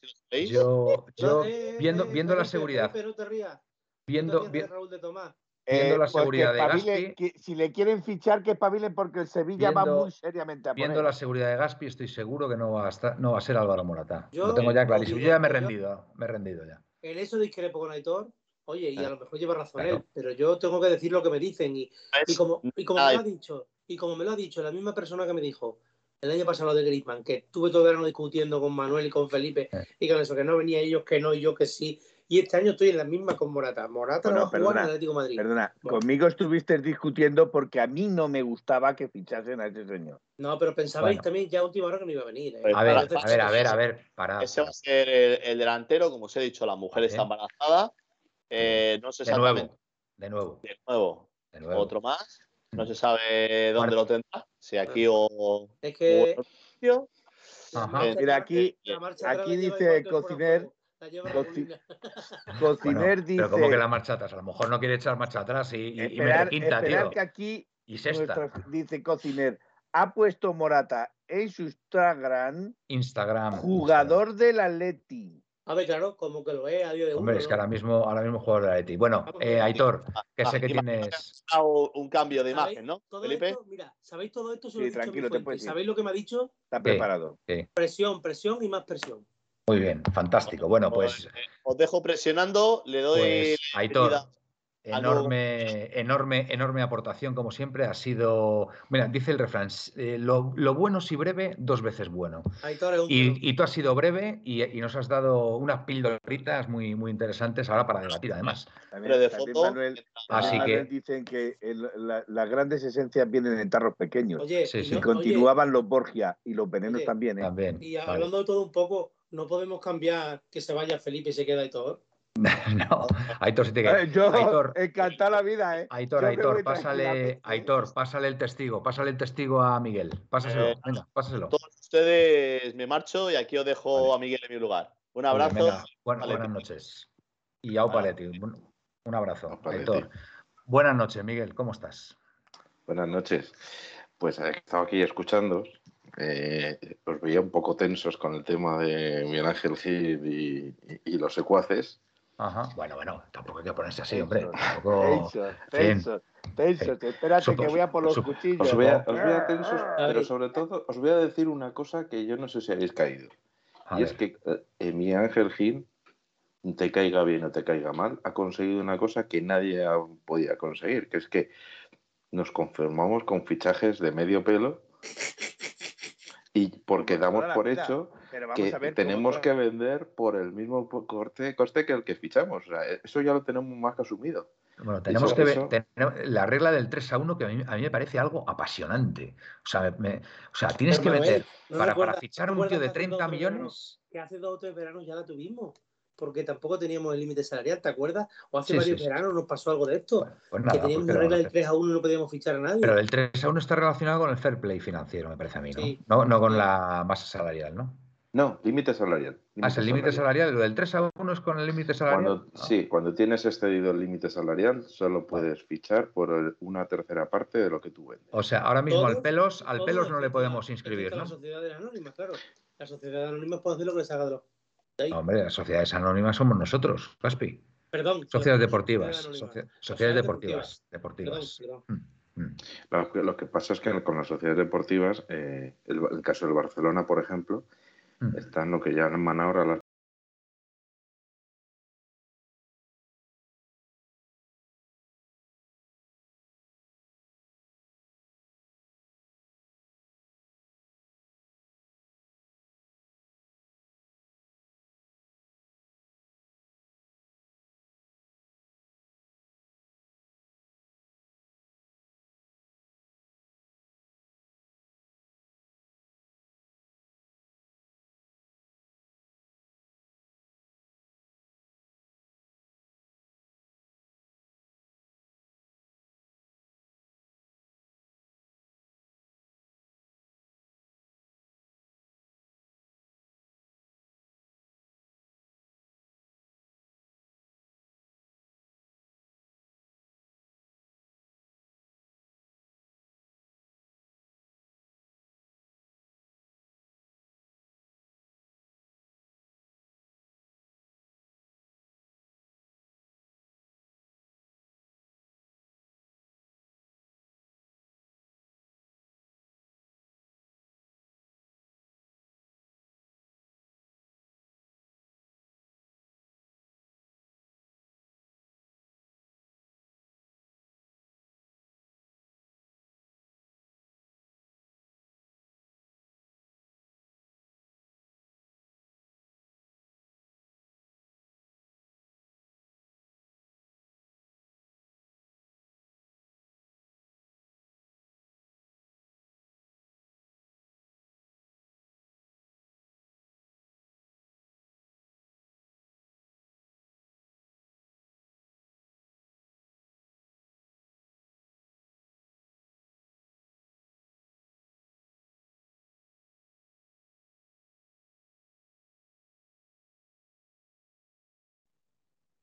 Yo, yo Eh, viendo, eh, viendo la seguridad, no te rías. viendo, Raúl de Tomás. Viendo la pues seguridad de Gaspi- que si le quieren fichar, que espabilen porque el Sevilla va muy seriamente a viendo la seguridad de Gaspi, estoy seguro que no va a, estar, no va a ser Álvaro Morata. Yo- lo tengo ya clarísimo. Yo ya me he yo- rendido, me he rendido ya. En eso discrepo con Aitor. Oye, y a lo mejor lleva razón Claro. él, pero yo tengo que decir lo que me dicen. Y, y como, y como me ha dicho, y como me lo ha dicho la misma persona que me dijo el año pasado lo de Griezmann, que estuve todo el verano discutiendo con Manuel y con Felipe, Eh. y con eso, que no venía ellos, que no, y yo que sí. Y este año estoy en la misma con Morata. Morata Bueno, no va a jugar perdona, en Atlético de Madrid. Perdona, Bueno. conmigo estuviste discutiendo porque a mí no me gustaba que fichasen a ese señor. No, pero pensabais Bueno. también ya a última hora que no iba a venir. ¿eh? Pues A ver, a ver, a ver, a ver, para. Ese va a ser el, el delantero, como os he dicho, la mujer Vale. está embarazada. Eh, no sé De exactamente. nuevo, de nuevo, De nuevo, de nuevo. otro más. No se sabe dónde lo tendrá, si aquí o, Es que Ajá. marcha Mira, aquí- atrás aquí dice Cociner- Cociner dice. pero como que la marcha atrás, a lo mejor no quiere echar marcha atrás y, y- y me esperar, requinta, esperar tío. que aquí Y sexta, dice Cociner ha puesto Morata en su Instagram Instagram. jugador del Atleti. A ver, claro, como que lo es a día de uno. Hombre, es que ¿no? ahora mismo, ahora mismo jugador de la Leti. Bueno, Vamos, eh, mira. Aitor, que Ah, sé que tienes. un cambio de ¿Sabéis imagen, ¿no, todo Felipe? esto? mira, ¿sabéis todo esto? Sí, tranquilo, te puedes ir. ¿Sabéis lo que me ha dicho? Está Sí. preparado. Presión, presión y más presión. Muy bien, fantástico. Bueno, pues, eh, os dejo presionando, le doy pues Aitor, enorme, enorme, enorme aportación, como siempre, ha sido. Mira, dice el refrán: eh, lo, lo bueno si breve, dos veces bueno. Y, y tú has sido breve y, y nos has dado unas pildoritas muy, muy interesantes ahora para debatir, además. También, Hombre, de también foto. Manuel, Así que- dicen que el- la- las grandes esencias vienen en tarros pequeños. Oye, Sí, y sí. y continuaban los Borgia y los venenos Oye, también. ¿eh? También. y vale. hablando de todo un poco, no podemos cambiar que se vaya Felipe y se queda Aitor. no, Aitor, sí te queda. Eh, Yo, Aitor, encantado la vida, ¿eh? Aitor, yo Aitor, pásale. Aitor, pásale el testigo, pásale el testigo a Miguel. Pásaselo, Eh, venga, pásaselo. Todos ustedes me marcho y aquí os dejo Vale. a Miguel en mi lugar. Un abrazo. venga, buen- Vale. buenas noches. Y a Vale. Paletti, un, un abrazo. Aitor. Buenas noches, Miguel, ¿cómo estás? Buenas noches. Pues he estado aquí escuchando. eh, os veía un poco tensos con el tema de Miguel Ángel Gil y, y- y los secuaces. Ajá. Bueno, bueno, tampoco hay que ponerse así, hombre. Tensos, Tampoco... Tensos, tensos, tensos. Espérate Supo- que voy a por los cuchillos. Os veía, os veía tensos, Ay. pero sobre todo os voy a decir una cosa que yo no sé si habéis caído. A y es que eh, Miguel Ángel Gil, te caiga bien o te caiga mal, ha conseguido una cosa que nadie ha podido conseguir, que es que nos conformamos con fichajes de medio pelo y porque damos por vida. hecho que tenemos que vender por el mismo corte, coste que el que fichamos. O sea, eso ya lo tenemos más que asumido. bueno, tenemos que ver la regla del 3 a 1 que a mí, a mí me parece algo apasionante. O sea, me- me- o sea tienes que Pero, Manuel, vender ¿no para, recuerdas- para fichar un tío de que hace 30 dos o tres millones. veranos- Que hace dos o tres veranos ya la tuvimos. Porque tampoco teníamos el límite salarial, ¿te acuerdas? O hace Sí, varios sí, sí. veranos nos pasó algo de esto. Bueno, pues que teníamos pues, ¿qué una regla del hacer? 3 a 1 y no podíamos fichar a nadie. Pero el 3 a 1 está relacionado con el fair play financiero, me parece a mí, ¿no? Sí. No, no con la masa salarial, ¿no? No, límite salarial. Ah, es el límite salarial. Lo del 3 a 1 es con el límite salarial. Cuando, Ah, Sí, cuando tienes excedido el límite salarial, solo puedes fichar por el- una tercera parte de lo que tú vendes. O sea, ahora mismo Todos- al pelos, al pelos no le podemos la- inscribir, ¿no? Las sociedades anónimas, claro. Las sociedades anónimas pueden hacer lo que les haga de los. Ahí. Hombre, las sociedades anónimas somos nosotros, Caspi. Perdón. Sociedades perdón, deportivas. sociedades deportivas. Deportivas. perdón. Mm, mm. Lo que, lo que pasa es que con las sociedades deportivas, eh, el, el caso del Barcelona, por ejemplo, Mm. está en lo que llaman ahora las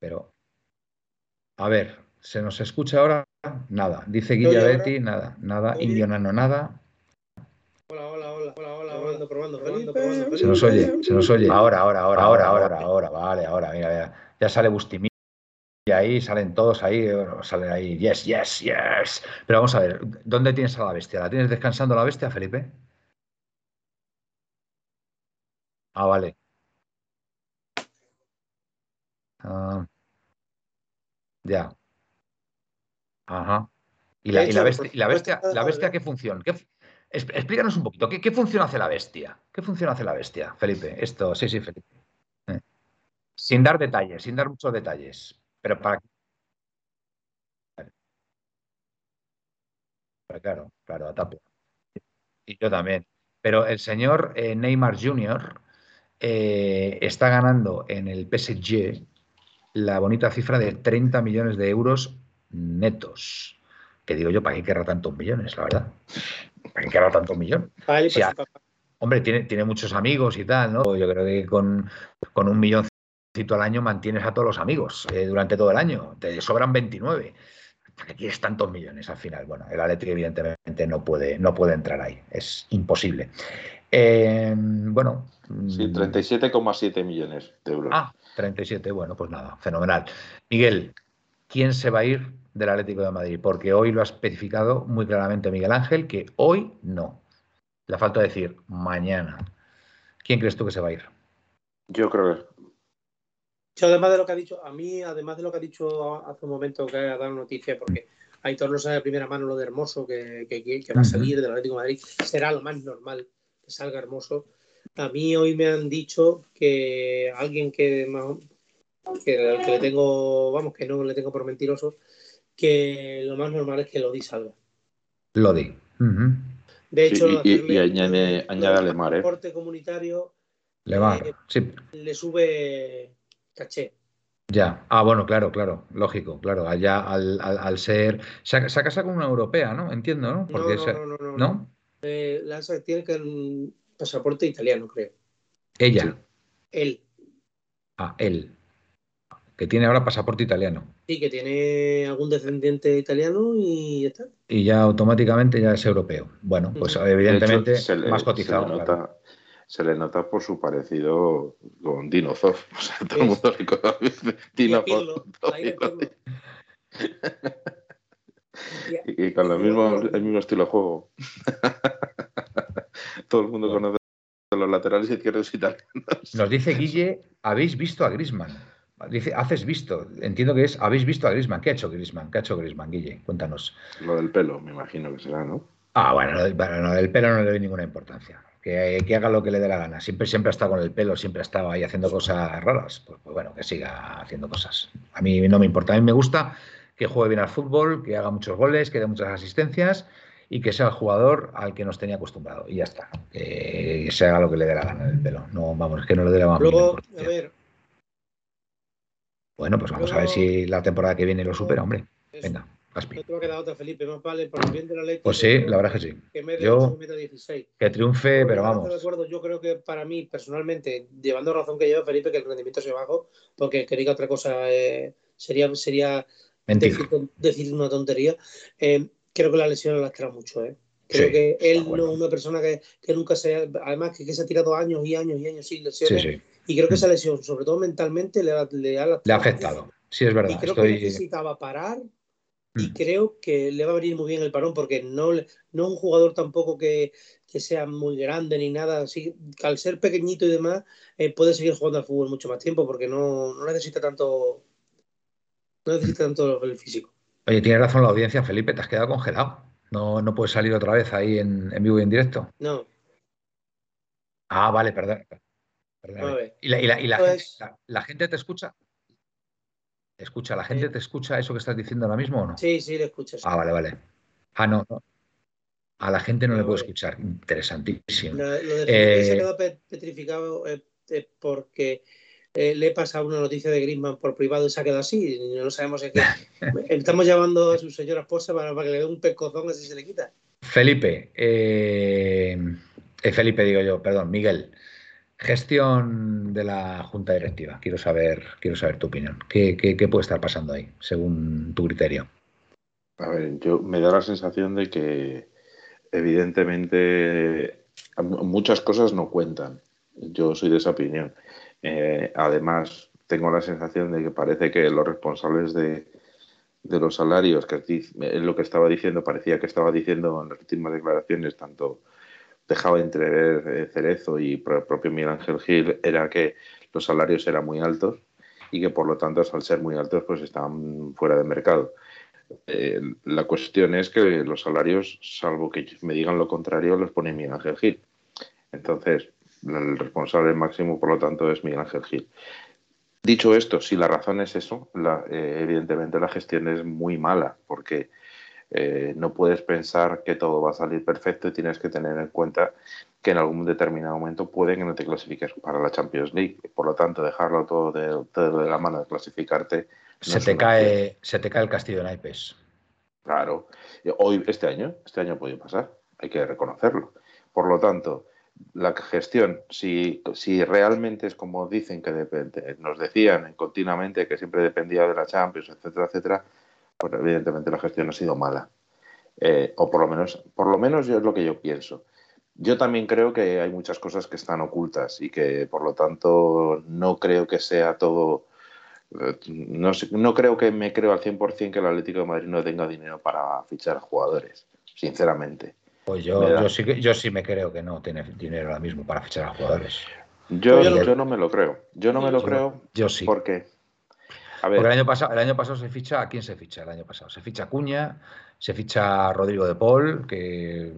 pero. A ver, ¿se nos escucha ahora? Nada. Dice Guilla Betty, nada, nada. Indio Nano, nada. Hola, hola, hola, hola, hola, probando, probando, probando, probando. Se nos oye, se nos oye. Ahora, ahora, ahora, ahora, ahora, ahora, vale, ahora, mira, ya, ya sale Bustimí. Y ahí salen todos ahí, salen ahí, yes, yes, yes. Pero vamos a ver, ¿dónde tienes a la bestia? ¿La tienes descansando la bestia, Felipe? Ah, vale. Ah, ya. Ajá. ¿Y la, y la bestia, y la bestia, la bestia qué función? ¿Qué, explícanos un poquito, ¿qué, ¿qué, función hace la bestia? ¿Qué función hace la bestia, Felipe? Esto, sí, sí, Felipe. Eh. Sin dar detalles, sin dar muchos detalles. Pero para. Claro, claro, a Tapia. Y yo también. Pero el señor eh, Neymar Jr. Eh, está ganando en el PSG la bonita cifra de 30 millones de euros netos. Que digo yo, ¿para qué querrá tantos millones, la verdad? ¿Para qué querrá tantos millones? hombre, tiene, tiene muchos amigos y tal, ¿no? Yo creo que con, con un millón al año mantienes a todos los amigos eh, durante todo el año. Te sobran 29. ¿Para qué quieres tantos millones al final? Bueno, el Atlético evidentemente no puede, no puede entrar ahí. Es imposible. Eh, bueno. Sí, 37,7 mm, millones de euros. Ah, 37, bueno, pues nada, fenomenal. Miguel, ¿quién se va a ir del Atlético de Madrid? Porque hoy lo ha especificado muy claramente Miguel Ángel, que hoy no. Le falta decir mañana. ¿Quién crees tú que se va a ir? Yo creo que además de lo que ha dicho, a mí, además de lo que ha dicho hace un momento que ha dado noticia, porque Aitor no sabe de primera mano lo de Hermoso que, que, va a salir del Atlético de Madrid, será lo más normal que salga Hermoso. A mí hoy me han dicho que alguien que, que, le tengo, vamos, que no le tengo por mentiroso, que lo más normal es que Lodi salga. Lodi. De hecho, y, añade, añade a Lemar, ¿eh? comunitario Lemar, eh, sí. le sube caché. Ya, ah, bueno, claro, claro, lógico, claro. Allá al, al, ser. Se ha, casado con una europea, ¿no? Entiendo, ¿no? Porque no, no, no, no, ¿no? Eh, Lanza tiene que un pasaporte italiano, creo. ¿Ella? Él. Ah, él. Que tiene ahora pasaporte italiano. Sí, que tiene algún descendiente italiano y ya está. Y ya automáticamente ya es europeo. Bueno, pues evidentemente más cotizado se le nota por su parecido con Dinozov. O sea, todo el mundo le conoce Dinozov. y, con lo mismo, el mismo estilo de juego. todo el mundo conoce los laterales izquierdos italianos. Nos dice Guille, ¿habéis visto a Grisman? Dice, haces visto. Entiendo que es, ¿habéis visto a Grisman? ¿Qué ha hecho Grisman? ¿Qué ha hecho Grisman, Guille? Cuéntanos. Lo del pelo, me imagino que será, ¿no? Ah, bueno, lo del pelo no le doy ninguna importancia que, haga lo que le dé la gana. Siempre, siempre ha estado con el pelo, siempre ha estado ahí haciendo cosas raras. Pues, pues, bueno, que siga haciendo cosas. A mí no me importa. A mí me gusta que juegue bien al fútbol, que haga muchos goles, que dé muchas asistencias y que sea el jugador al que nos tenía acostumbrado. Y ya está. Que se haga lo que le dé la gana en el pelo. No, vamos, es que no le dé la gana. Bueno, pues vamos a ver si la temporada que viene lo supera, hombre. Venga. No te va a otra, Felipe, más vale por el bien de la ley. Pues sí, la verdad es que sí. Que yo, 16. Que triunfe, pero vamos. De acuerdo, yo creo que para mí, personalmente, llevando razón que yo, Felipe, que el rendimiento se bajó, porque que diga otra cosa eh, sería, sería decir, una tontería. Eh, creo que la lesión la lastra mucho, ¿eh? Creo que él no es una persona que, que nunca se. Además, que, que, se ha tirado años y años y años sin lesiones. Sí, sí. Y creo que esa lesión, sobre todo mentalmente, le, ha, le ha, le ha afectado. Sí, es verdad. Y creo que necesitaba parar y mm. creo que le va a venir muy bien el parón porque no, no es un jugador tampoco que, sea muy grande ni nada. Así, al ser pequeñito y demás, eh, puede seguir jugando al fútbol mucho más tiempo porque no, necesita tanto no necesita tanto el físico. Oye, tiene razón la audiencia, Felipe, te has quedado congelado. No, no puedes salir otra vez ahí en, vivo y en directo. No. Ah, vale, perdón. ¿Y, la, y, la, pues gente, la gente te escucha? escucha? ¿La gente te escucha eso que estás diciendo ahora mismo o no? Sí, sí, le escuchas. Ah, vale, vale. Ah, no, A la gente no, le puedo escuchar. Interesantísimo. Lo, de eh, se quedó petrificado eh, eh, porque le he pasado una noticia de Griezmann por privado y se ha quedado así. No sabemos qué. Estamos llamando a su señora esposa para, que le dé un pescozón así se le quita. Felipe, Felipe digo yo, perdón, Miguel. Gestión de la Junta Directiva. Quiero saber, quiero saber tu opinión. ¿Qué, qué puede estar pasando ahí, según tu criterio? A ver, yo me da la sensación de que evidentemente muchas cosas no cuentan. Yo soy de esa opinión. Eh, además, tengo la sensación de que parece que los responsables de, los salarios, que es lo que estaba diciendo, parecía que estaba diciendo en las últimas declaraciones, tanto dejaba entrever eh, Cerezo y el propio Miguel Ángel Gil, era que los salarios eran muy altos y que por lo tanto, al ser muy altos, pues estaban fuera de mercado. Eh, la cuestión es que los salarios, salvo que me digan lo contrario, los pone Miguel Ángel Gil. Entonces, el responsable máximo, por lo tanto, es Miguel Ángel Gil. Dicho esto, si la razón es eso, eh, evidentemente la gestión es muy mala, porque eh, no puedes pensar que todo va a salir perfecto y tienes que tener en cuenta que en algún determinado momento puede que no te clasifiques para la Champions League. Por lo tanto, dejarlo todo de, de la mano de clasificarte. se, te cae, se te cae el castillo de naipes. Claro. Hoy, este año, este año puede pasar. Hay que reconocerlo. Por lo tanto, la gestión, si, si realmente es como dicen que depende, nos decían continuamente que siempre dependía de la Champions, etcétera, etcétera, pues evidentemente la gestión ha sido mala. Eh, o por lo menos, por lo menos yo es lo que yo pienso. Yo también creo que hay muchas cosas que están ocultas y que por lo tanto no creo que sea todo. No, no creo que me creo al 100% que el Atlético de Madrid no tenga dinero para fichar jugadores, sinceramente. Pues yo, yo, sí que, yo sí me creo que no tiene dinero ahora mismo para fichar a jugadores. Yo, pues yo no me lo creo. Yo no me lo creo. Yo sí. Porque, Porque el año, pasado, el año pasado se ficha. ¿A quién se ficha el año pasado? Se ficha Cuña, se ficha Rodrigo de Paul, que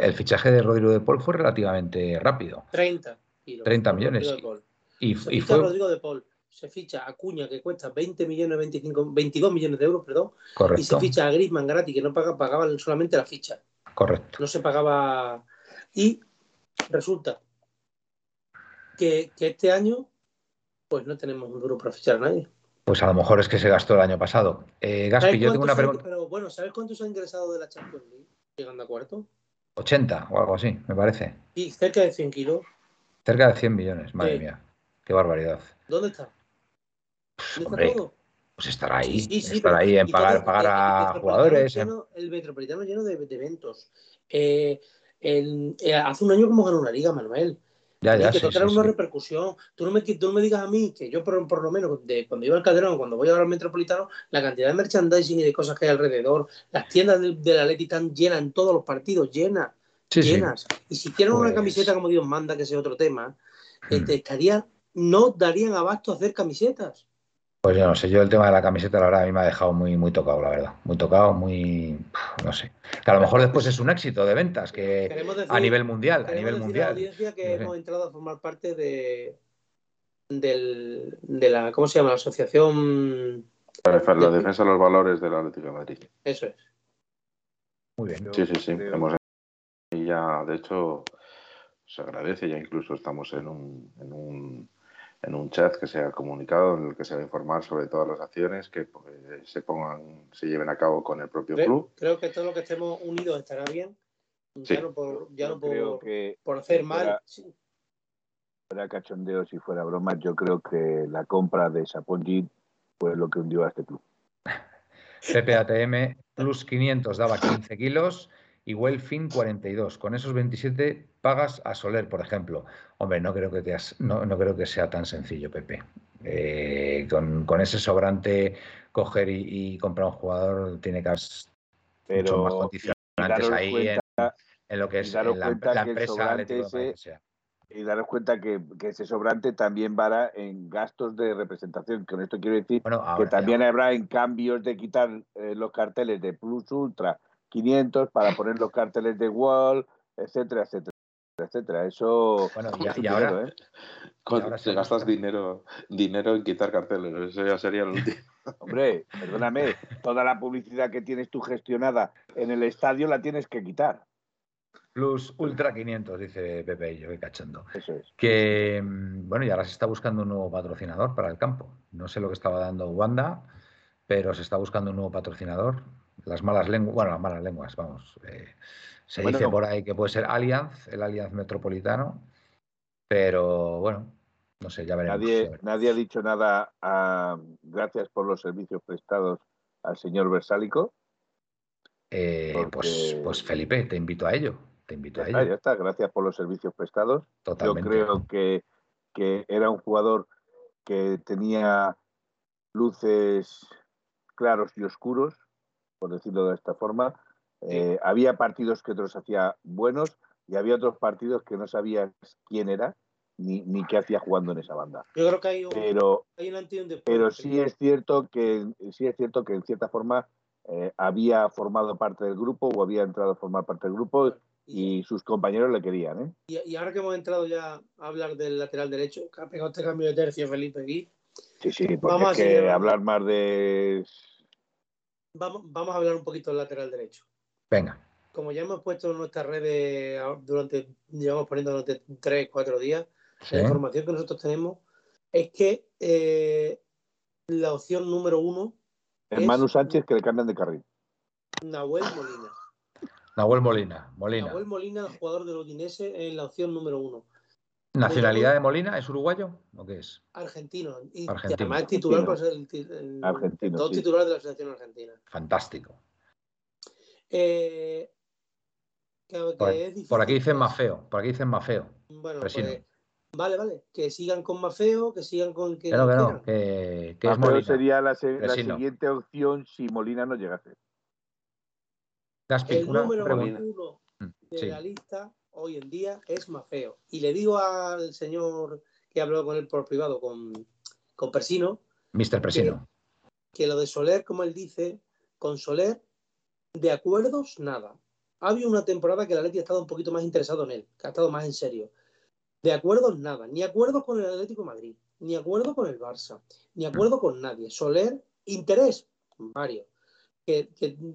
el fichaje de Rodrigo de Paul fue relativamente rápido. 30 30 millones. Y, y fue... Rodrigo de Paul se ficha a Cuña que cuesta 20 millones, 25, 22 millones de euros, perdón. Correcto. Y se ficha a Griezmann gratis, que no paga, pagaban solamente la ficha. Correcto. No se pagaba. Y resulta que, este año, pues no tenemos un duro para fichar a nadie. Pues a lo mejor es que se gastó el año pasado. Eh, Gaspi, yo tengo una pregunta. Pero bueno, ¿sabes cuántos ha ingresado de la Champions League llegando a cuarto? 80 o algo así, me parece. Y cerca de 100 kilos. Cerca de 100 millones, madre mía. Qué barbaridad. ¿Dónde está? ¿Dónde está todo? Pues estar ahí, estar ahí en pagar, pagar a jugadores. el Metropolitano lleno de, eventos. Eh, eh, hace un año como ganó una liga, Manuel. Ya, ya, que sí, una repercusión. Tú no, me, tú no me digas a mí que yo, por, por lo menos, de, cuando iba al Calderón, cuando voy ahora al Metropolitano, la cantidad de merchandising y de cosas que hay alrededor, las tiendas de, la Leti están llenas en todos los partidos, llenas, llenas. Y si tienen una pues camiseta como Dios manda, que sea otro tema, mm. te estaría, no darían abasto a hacer camisetas. Pues yo no sé, yo el tema de la camiseta, la verdad, a mí me ha dejado muy, muy tocado, la verdad. Muy tocado, muy. No sé. Que a lo mejor después es un éxito de ventas, que a nivel mundial. A nivel mundial. la audiencia que hemos entrado a formar parte de. Del, de la. ¿Cómo se llama? La asociación. La, defensa de los valores de la Atlético de Madrid. Eso es. Muy bien. Sí, sí, sí. Hemos... Y ya, de hecho, se agradece, ya incluso estamos en un, en un en un chat que sea comunicado en el que se va a informar sobre todas las acciones que pues, se pongan, se lleven a cabo con el propio club. Creo que todo lo que estemos unidos estará bien. Ya no por, ya no por, por, hacer mal. Fuera cachondeo, si fuera broma, yo creo que la compra de Sapongi fue lo que hundió a este club. CPATM plus 500 daba 15 kilos y Wellfin 42. Con esos 27 pagas a Soler, por ejemplo. Hombre, no creo que, te no, no, creo que sea tan sencillo, Pepe. Eh, con, ese sobrante, coger y, comprar un jugador tiene que haber mucho más condicionantes ahí en, lo que es la, empresa y daros cuenta que, ese sobrante también va en gastos de representación. Con esto quiero decir que también habrá en cambios de quitar eh, los carteles de Plus Ultra 500 para poner los carteles de Wall, etcétera, etcétera, etcétera. Eso. Bueno, y, ahora, ¿eh? te gastas dinero, dinero en quitar carteles, eso ya sería lo último. Hombre, perdóname, toda la publicidad que tienes tú gestionada en el estadio la tienes que quitar. Plus Ultra 500, dice Pepe, y yo voy cachando. Eso es. Que, mm, bueno, y ahora se está buscando un nuevo patrocinador para el campo. No sé lo que estaba dando Wanda, pero se está buscando un nuevo patrocinador las malas lenguas, bueno, las malas lenguas, vamos. Eh, se dice por ahí que puede ser Allianz, el Allianz Metropolitano. Pero bueno, no sé, ya veremos. Nadie, nadie ha dicho nada a, gracias por los servicios prestados al señor Versálico. Eh, pues, pues Felipe, te invito a ello. Te invito a ello. ya está, gracias por los servicios prestados. Totalmente. Yo creo que, que era un jugador que tenía luces claros y oscuros, por decirlo de esta forma. Eh, había partidos que otros hacía buenos y había otros partidos que no sabías quién era ni, ni qué hacía jugando en esa banda. Yo creo que hay un, pero, pero sí es cierto que sí es cierto que en cierta forma eh, había formado parte del grupo o había entrado a formar parte del grupo y, sus compañeros le querían. ¿eh? Y, ahora que hemos entrado ya a hablar del lateral derecho, que ha pegado este cambio de tercio Felipe aquí. Sí, sí, porque vamos es que hablar más de. Vamos, vamos a hablar un poquito del lateral derecho. Venga. Como ya hemos puesto en nuestras redes durante, llevamos poniendo durante tres, cuatro días, la información que nosotros tenemos es que eh, la opción número uno. Hermano Sánchez que le cambian de carril. Nahuel Molina. Nahuel Molina. Molina. Nahuel Molina, jugador del Udinese, en la opción número uno. ¿Nacionalidad de Molina? ¿Es uruguayo o qué es? Argentino. Y además es titular para ser el, Argentino, dos titulares de la selección argentina. Fantástico. Eh, por, aquí dicen más feo. Por aquí dicen más feo. Bueno, pues, vale, vale. Que sigan con más feo, que sigan con que. Claro que no, que, que sería la, siguiente opción si Molina no llegase. el número uno mm, de la lista hoy en día es más feo. Y le digo al señor que ha hablado con él por privado, con, con Persino. Mr. Persino. Que, lo de Soler, como él dice, con Soler, de acuerdos, nada. Ha habido una temporada que el Atlético ha estado un poquito más interesado en él, que ha estado más en serio. De acuerdos, nada. Ni acuerdos con el Atlético Madrid, ni acuerdo con el Barça, ni acuerdo con nadie. Soler, interés, Mario. Que,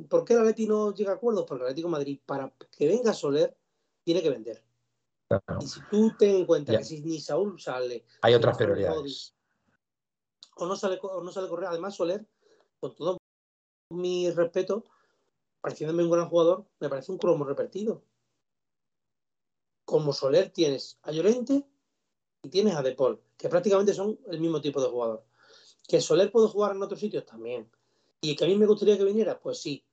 ¿Por qué el Atlético no llega a acuerdos? Porque el Atlético Madrid, para que venga Soler, tiene que vender. Y si tú ten en cuenta que si ni Saúl sale. Hay otras prioridades. O no sale, o no sale Correa. Además, Soler, con todo mi respeto, pareciéndome un gran jugador, me parece un cromo repetido. Como Soler tienes a Llorente y tienes a Depol, que prácticamente son el mismo tipo de jugador. Que Soler puede jugar en otros sitios también. Y que a mí me gustaría que viniera, pues sí.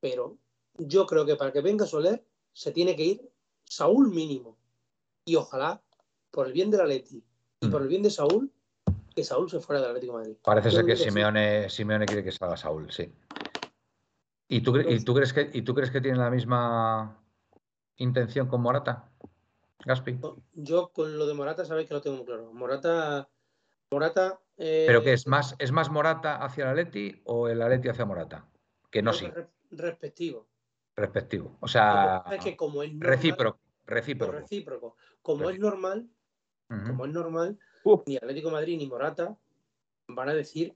Pero yo creo que para que venga Soler se tiene que ir Saúl mínimo. Y ojalá, por el bien de la Leti y por el bien de Saúl, que Saúl se fuera del Atlético de Madrid. Parece ser que Simeone, Simeone, quiere que salga Saúl, sí. ¿Y tú, ¿Y tú, crees que, ¿Y tú crees que tiene la misma intención con Morata? Gaspi. Yo con lo de Morata sabéis que lo tengo muy claro. Morata. Morata. Eh, ¿Pero qué es más? ¿Es más Morata hacia el Atleti o el Atleti hacia Morata? Que no, sí. Respectivo respectivo. O sea, como es recíproco, recíproco. recíproco. Como es normal, como es normal, ni Atlético Madrid ni Morata van a decir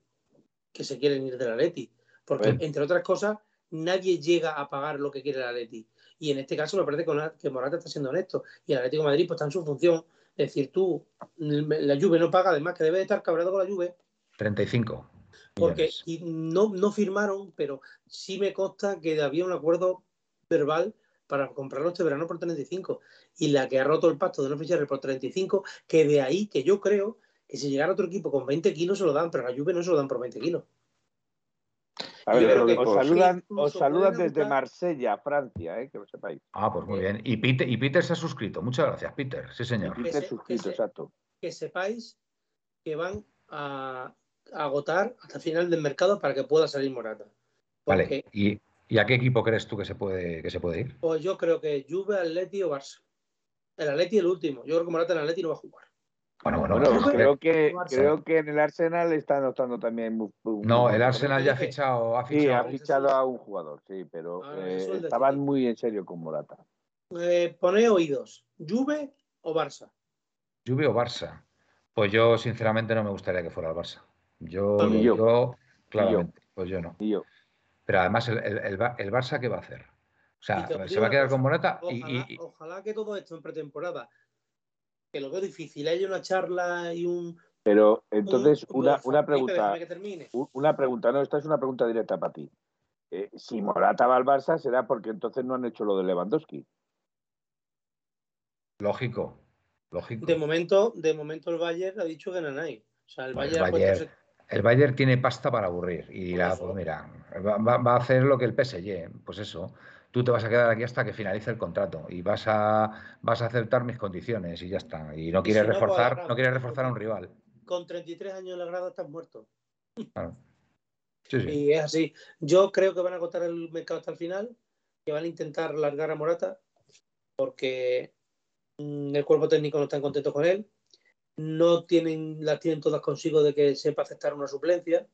que se quieren ir del Atleti. Porque, entre otras cosas, nadie llega a pagar lo que quiere el Atleti. Y en este caso me parece que Morata está siendo honesto. Y el Atlético Madrid pues, está en su función. Es decir, tú, la Juve no paga, además que debe de estar cabrado con la Juve. 35. Porque y no, no firmaron, pero sí me consta que había un acuerdo verbal para comprarlo este verano por 35 y la que ha roto el pacto de no fichar por 35, que de ahí que yo creo que si llegara otro equipo con 20 kilos se lo dan, pero a la Juve no se lo dan por 20 kilos. A ver, os, saludan, os saludan desde Marsella, Francia, eh, que lo sepáis. Ah, pues muy bien. Y Peter, y Peter se ha suscrito. Muchas gracias, Peter. Sí, señor. Peter suscrito, exacto. Que sepáis que van a agotar hasta el final del mercado para que pueda salir Morata. Vale. Y, ¿Y a qué equipo crees tú que se puede, que se puede ir? Pues yo creo que Juve, Atleti o Barça. El Atleti el último. Yo creo que Morata en el Atleti no va a jugar. Bueno, bueno, creo, que, creo que en el Arsenal está anotando también. no, el Arsenal ya ha fichado, ha fichado. Sí, ha fichado a un jugador, sí, pero ah, eh, estaban muy en serio con Morata. Eh, pone oídos, ¿Juve o Barça? ¿Juve o Barça? Pues yo, sinceramente, no me gustaría que fuera el Barça. Yo, yo, claramente, pues yo no. yo. Pero además, el, el, Barça, ¿qué va a hacer? O sea, se va a quedar con Morata y, Ojalá que todo esto en pretemporada, que lo veo difícil, haya una charla y un... Pero entonces, una, una pregunta. Una pregunta, no, esta es una pregunta directa para ti. Eh, si Morata va al Barça, será porque entonces no han hecho lo de Lewandowski. Lógico. Lógico. De momento, de momento el Bayern ha dicho que no hay. O sea, el Bayern, el ha puesto Bayern- El Bayern tiene pasta para aburrir y dirá, pues mira, va, a hacer lo que el PSG, pues eso, tú te vas a quedar aquí hasta que finalice el contrato y vas a, vas a aceptar mis condiciones y ya está. Y no quieres si no, pues reforzar, no quieres reforzar a un rival. con 33 años en la grada estás muerto. Claro. Sí, sí. Y es así. Yo creo que van a agotar el mercado hasta el final, que van a intentar largar a Morata, porque mm, el cuerpo técnico no está contento con él. No tienen, las tienen todas consigo de que sepa aceptar una suplencia,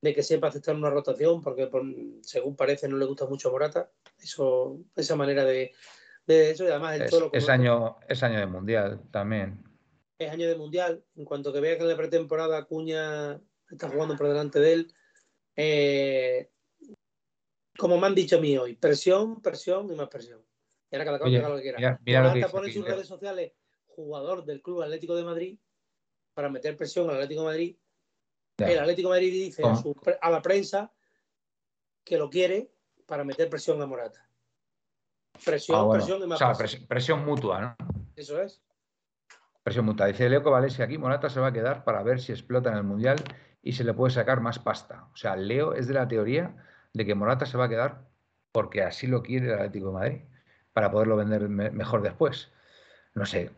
de que sepa aceptar una rotación, porque por- según parece no le gusta mucho a Morata. Eso, esa manera de, de eso, y además el Es, Cholo, es como- año, es año de mundial también. es año de mundial. En cuanto que vea que en la pretemporada Acuña está jugando por delante de él, eh, como me han dicho a mí hoy, presión, presión y más presión. Y ahora cada cual Oye, haga lo que quiera. mira- mira lo que Morata dice pone en sus redes sociales jugador del Club Atlético de Madrid para meter presión al Atlético de Madrid. Ya. El Atlético de Madrid dice a, la prensa que lo quiere para meter presión a Morata. Presión, Ah, bueno. presión y O más sea, presión. pres- presión mutua, ¿no? Eso es. Presión mutua. Dice Leo Valencia aquí, Morata se va a quedar para ver si explota en el Mundial y se le puede sacar más pasta. O sea, Leo es de la teoría de que Morata se va a quedar porque así lo quiere el Atlético de Madrid, para poderlo vender me- mejor después. No sé,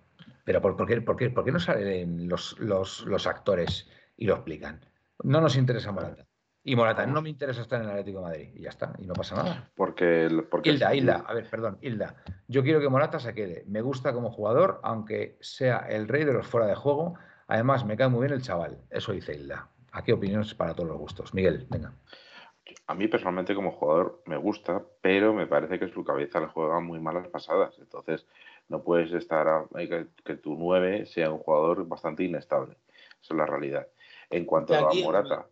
pero ¿por, por qué, por qué- por qué no salen los, los- los actores y lo explican? No nos interesa Morata. Y Morata, no me interesa estar en el Atlético de Madrid. Y ya está, y no pasa nada. Porque, porque Hilda, Hilda, a ver, perdón, Hilda. Yo quiero que Morata se quede. Me gusta como jugador, aunque sea el rey de los fuera de juego. Además, me cae muy bien el chaval. Eso dice Hilda. Aquí opiniones para todos los gustos. Miguel, venga. A mí personalmente como jugador me gusta, pero me parece que su cabeza le juega muy malas pasadas. Entonces no puedes estar a- hay que, que tu 9 sea un jugador bastante inestable. Esa es la realidad. En cuanto a Morata,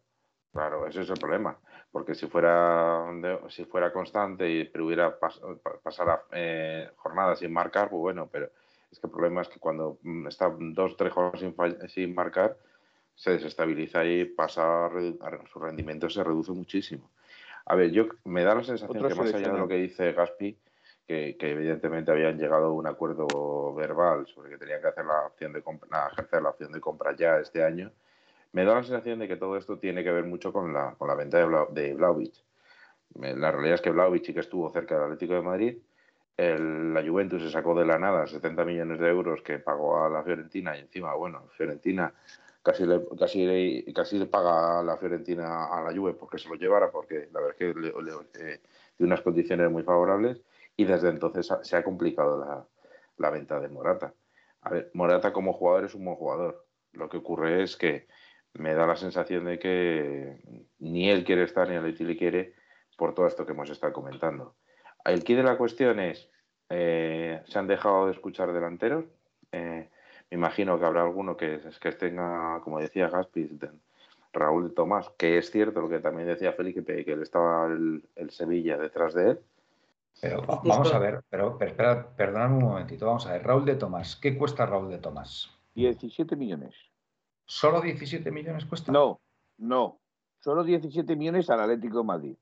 claro, ese es el problema. Porque si fuera si fuera constante y pudiera pas, eh, jornadas sin marcar, pues bueno, pero es que el problema es que cuando mm, está dos o tres jornadas sin, sin marcar, se desestabiliza y pasa a a- su rendimiento se reduce muchísimo. A ver, yo me da la sensación Otro que más allá de lo que dice Gaspi, que, que evidentemente habían llegado a un acuerdo verbal sobre que tenían que hacer la opción de compra, ejercer la opción de compra ya este año, me da la sensación de que todo esto tiene que ver mucho con la, con la venta de, Blau, de La realidad es que Vlaovic sí que estuvo cerca del Atlético de Madrid. El- la Juventus se sacó de la nada 70 millones de euros que pagó a la Fiorentina y encima, bueno, Fiorentina casi le, casi casi le paga a la Fiorentina a la Juve porque se lo llevara, porque la verdad es que le, le- eh, de unas condiciones muy favorables y desde entonces se ha complicado la, la venta de Morata. A ver, Morata como jugador es un buen jugador. Lo que ocurre es que me da la sensación de que ni él quiere estar ni el Atleti le quiere por todo esto que hemos estado comentando. El quid de la cuestión es, eh, ¿se han dejado de escuchar delanteros? Eh, me imagino que habrá alguno que, que tenga, como decía Gaspi, Raúl de Tomás, que es cierto lo que también decía Felipe, que él estaba el, el Sevilla detrás de él. Pero va- vamos a ver, pero, pero espera, perdóname un momentito. Vamos a ver, Raúl de Tomás. ¿Qué cuesta Raúl de Tomás? 17 millones. ¿Solo 17 millones cuesta? No, no. Solo 17 millones al Atlético de Madrid,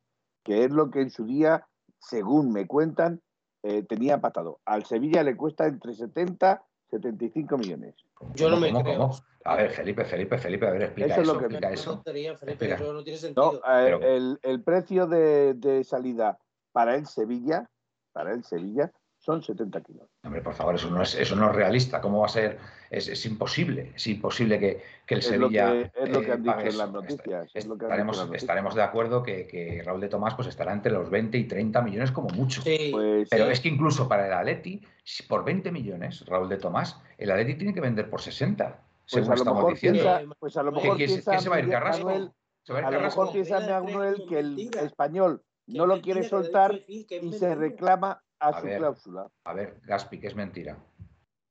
que es lo que en su día, según me cuentan, eh, tenía patado. Al Sevilla le cuesta entre 70 y 75 millones. Yo no me ¿Cómo, creo. cómo? A ver, Felipe, Felipe, Felipe, a ver, explica Eso es eso, lo que- explica eso. tontería, Felipe, Espera. eso no tiene No, sentido. eh, Pero- el, el precio de, de salida para el Sevilla, para el Sevilla, son 70 kilos. Hombre, por favor, eso no es, eso no es realista. ¿Cómo va a ser? Es, es imposible. Es imposible que, que el Es lo Sevilla. que- es lo que eh, han dicho pague en las noticias, es lo que han dicho en estaremos, las noticias. estaremos de acuerdo que, que Raúl de Tomás pues, estará entre los 20 y 30 millones como mucho. Sí, Pues Pero sí, es que incluso para el Atleti, si por 20 millones, Raúl de Tomás, el Atleti tiene que vender por 60, pues según a lo estamos mejor diciendo. piensa, pues a lo ¿Qué- mejor ¿Qué, piensa qué se va a ir Carrasco? Manuel, ¿Se va a ir a lo Carrasco? mejor piensa Manuel que el español no lo quiere lo soltar dicho y se reclama a A su ver. cláusula. A ver, Gaspi, que es mentira.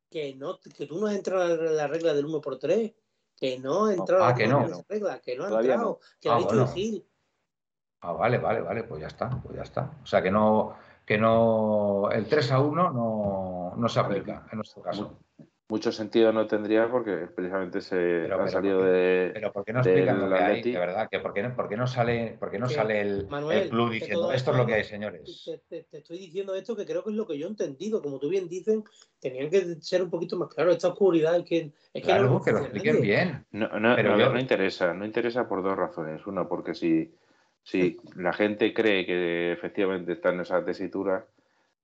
que no que tú no has entrado en la regla del 1 por 3 que no ha entrado Ah, en que la no. regla que no ha Todavía entrado que lo Ah, ha dicho bueno. el Gil Ah, vale, vale, vale, pues ya está, pues ya está. O sea que no, que no, el 3 a 1 no, no se aplica en nuestro caso. Mucho sentido no tendría porque precisamente se Pero- han pero salido ¿por qué? de. Pero ¿por qué no explican lo que hay? De verdad, que por qué no, por qué no sale, por qué no Que, sale el, Manuel, el club diciendo esto es lo que hay, señores. Te, te- te estoy diciendo esto que creo que es lo que yo he entendido. Como tú bien dicen, tenían que ser un poquito más claro. Esta oscuridad es que, es que no Claro, que lo expliquen nadie. bien. No, no, Pero no, yo- no interesa, no interesa por dos razones. Una, porque si, si la gente cree que efectivamente está en esa tesitura,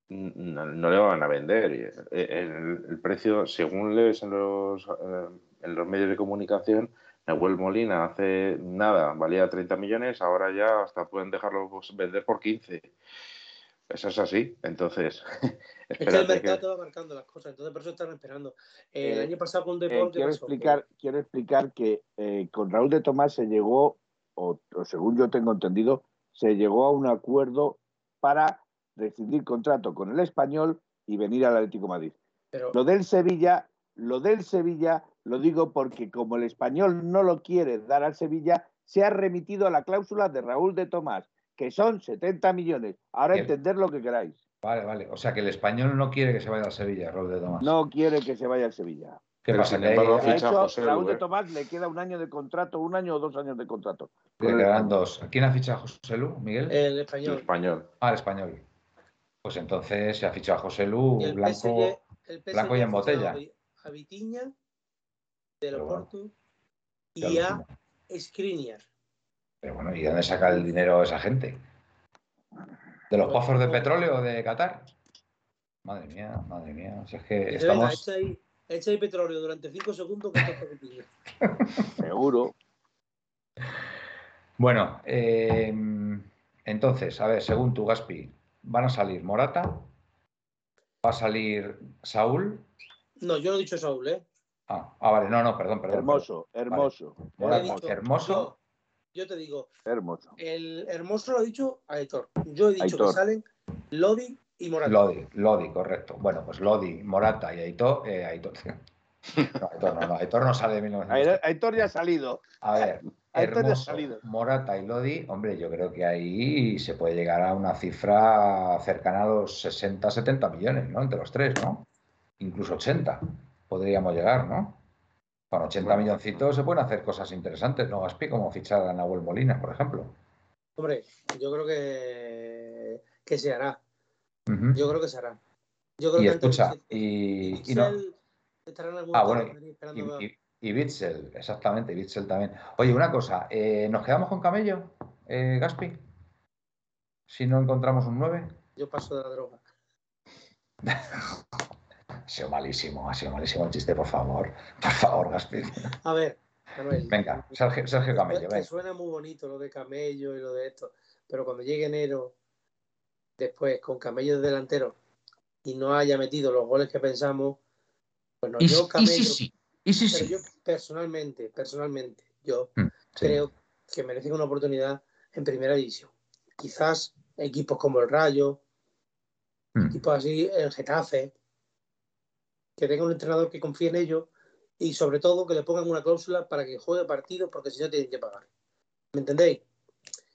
no, no le van a vender. Eh, El, el precio, según lees en los, eh, en los medios de comunicación, Nahuel Molina hace nada, valía 30 millones, ahora ya hasta pueden dejarlo pues, vender por 15. Eso es así. Entonces, Es que el mercado que- va marcando las cosas, entonces por eso están esperando. Eh, el Eh, año pasado con Eh, Depor, ¿qué quiero, pasó? explicar, quiero explicar que eh, con Raúl de Tomás se llegó, o, o según yo tengo entendido, se llegó a un acuerdo para rescindir contrato con el español y venir al Atlético de Madrid. Pero, Lo del Sevilla, lo del Sevilla, lo digo porque como el español no lo quiere dar al Sevilla, se ha remitido a la cláusula de Raúl de Tomás, que son 70 millones. Ahora Bien. entender lo que queráis. Vale, vale. O sea que el español no quiere que se vaya a Sevilla, Raúl de Tomás. No quiere que se vaya al Sevilla. ¿Qué Pero sin embargo, a hecho, José Raúl de ¿eh? Tomás le queda un año de contrato, un año o dos años de contrato. le el quedan dos. ¿Quién ha fichado a José Lu? ¿Miguel? el el español. español. Ah, el español. Pues entonces se ha fichado a José Lu, el blanco. PSG, el PSG blanco y en botella. A Vi- a Vitiña, del Pero bueno, Oporto, qué y a. Skriniar. Pero bueno, ¿y de dónde saca el dinero esa gente? ¿De los Pues, pozos de petróleo de Qatar? Madre mía, madre mía. Si es que Dice, venga, estamos. echa ahí, echa ahí petróleo durante 5 segundos que toca Vitiña. Seguro. Bueno, eh, entonces, a ver, según tu Gaspi, van a salir Morata, va a salir Saúl. No, yo no he dicho Saúl, ¿eh? Ah, ah, vale, no, no, perdón, perdón. Hermoso, hermoso, Morata, hermoso, dicho- hermoso. Yo, yo te digo, hermoso. el hermoso lo ha dicho Aitor. Yo he dicho Aitor. que salen Lodi y Morata. Lodi, Lodi, correcto. Bueno, pues Lodi, Morata y Aitor. eh, Aitor. No, Aitor no, no, Aitor no sale de 1900. Aitor ya ha salido. A ver, Hermoso. Morata y Lodi, hombre, yo creo que ahí se puede llegar a una cifra cercana a los 60, 70 millones, ¿no? Entre los tres, ¿no? Incluso 80 podríamos llegar, ¿no? Con 80 Bueno. milloncitos se pueden hacer cosas interesantes, ¿no, Gaspi? Como fichar a Nahuel Molina, por ejemplo. Hombre, yo creo que, que se hará. Yo creo que se hará. Yo creo Y que escucha, y, y no- Ah, bueno, y, y Bitzel, exactamente, Bitzel también. Oye, una cosa, eh, ¿nos quedamos con Camello, eh, Gaspi? Si no encontramos un 9. Yo paso de la droga. Ha sido malísimo, ha sido malísimo el chiste, por favor. Por favor, Gaspi. A ver, Manuel. Venga, Sergio, Sergio Camello, que suena muy bonito lo de camello y lo de esto, pero cuando llegue enero, después con camello de delantero y no haya metido los goles que pensamos, pues no, Y, yo y camello, sí, sí, y sí, pero sí. yo personalmente, personalmente, yo Mm, sí. creo que merece una oportunidad en primera división. Quizás equipos como el Rayo, Mm. equipos así, el Getafe, que tenga un entrenador que confíe en ellos y sobre todo que le pongan una cláusula para que juegue partidos porque si no tienen que pagar. ¿Me entendéis?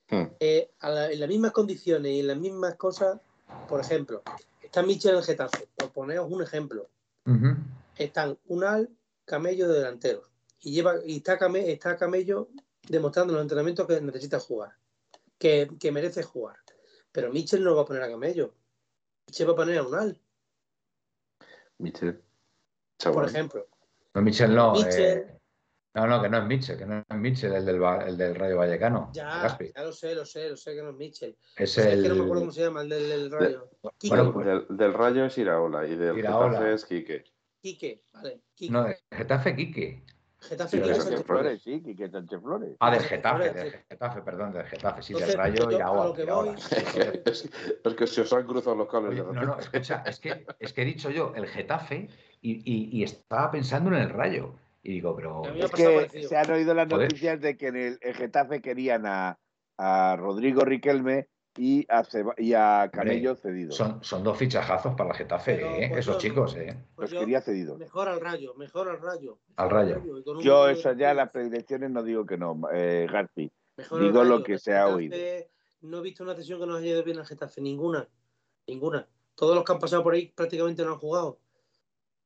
Hmm. Eh, a la- en las mismas condiciones y en las mismas cosas, por ejemplo, está Michel en el Getafe, por poneros un ejemplo. Ujú. Están Unal, Camello de delanteros. Y, lleva, y está, Came- está Camello demostrando en los entrenamientos que necesita jugar, que, que merece jugar. Pero Michel no va a poner a Camello. Michel va a poner a Unal, Michel. por ejemplo. No, Michel no. Michel. eh, no, no, que no es Michel, que no es Michel, el del, el del Rayo Vallecano. Ya, Gaspi. ya lo sé, lo sé, lo sé que no es Michel. Es el. que no me acuerdo cómo se llama, el del, del Rayo. Bueno, pues- del, del Rayo es Iraola y del Iraola. Getafe es Quique. Quique, vale. Quique. No, de Getafe Quique. Getafe, Sí, Quique de Sánchez Sánchez Flores, sí, Quique Sánchez Flores. Ah, del Getafe, Flores, del sí. Getafe, perdón, del Getafe, sí, del Rayo yo a Iraola. lo que voy- es, es que se os han cruzado los cables Oye, de no, no, escucha, es que, es que he dicho yo el Getafe y, y- y estaba pensando en el Rayo. Y digo, pero. Es que parecido. se han oído las noticias de que en el, el Getafe querían a, a Rodrigo Riquelme y a, Seba- y a Camello cedido. Son, son dos fichajazos para el Getafe, Pero, ¿eh? pues, esos yo- chicos, ¿eh? Pues Los yo- quería cedidos. Mejor al rayo, mejor al rayo. Al Rayo. Yo eso ya las predicciones no digo que no, eh, al digo lo que El se ha oído. No he visto una sesión que nos haya ido bien al Getafe, ninguna. Ninguna. Todos los que han pasado por ahí prácticamente no han jugado.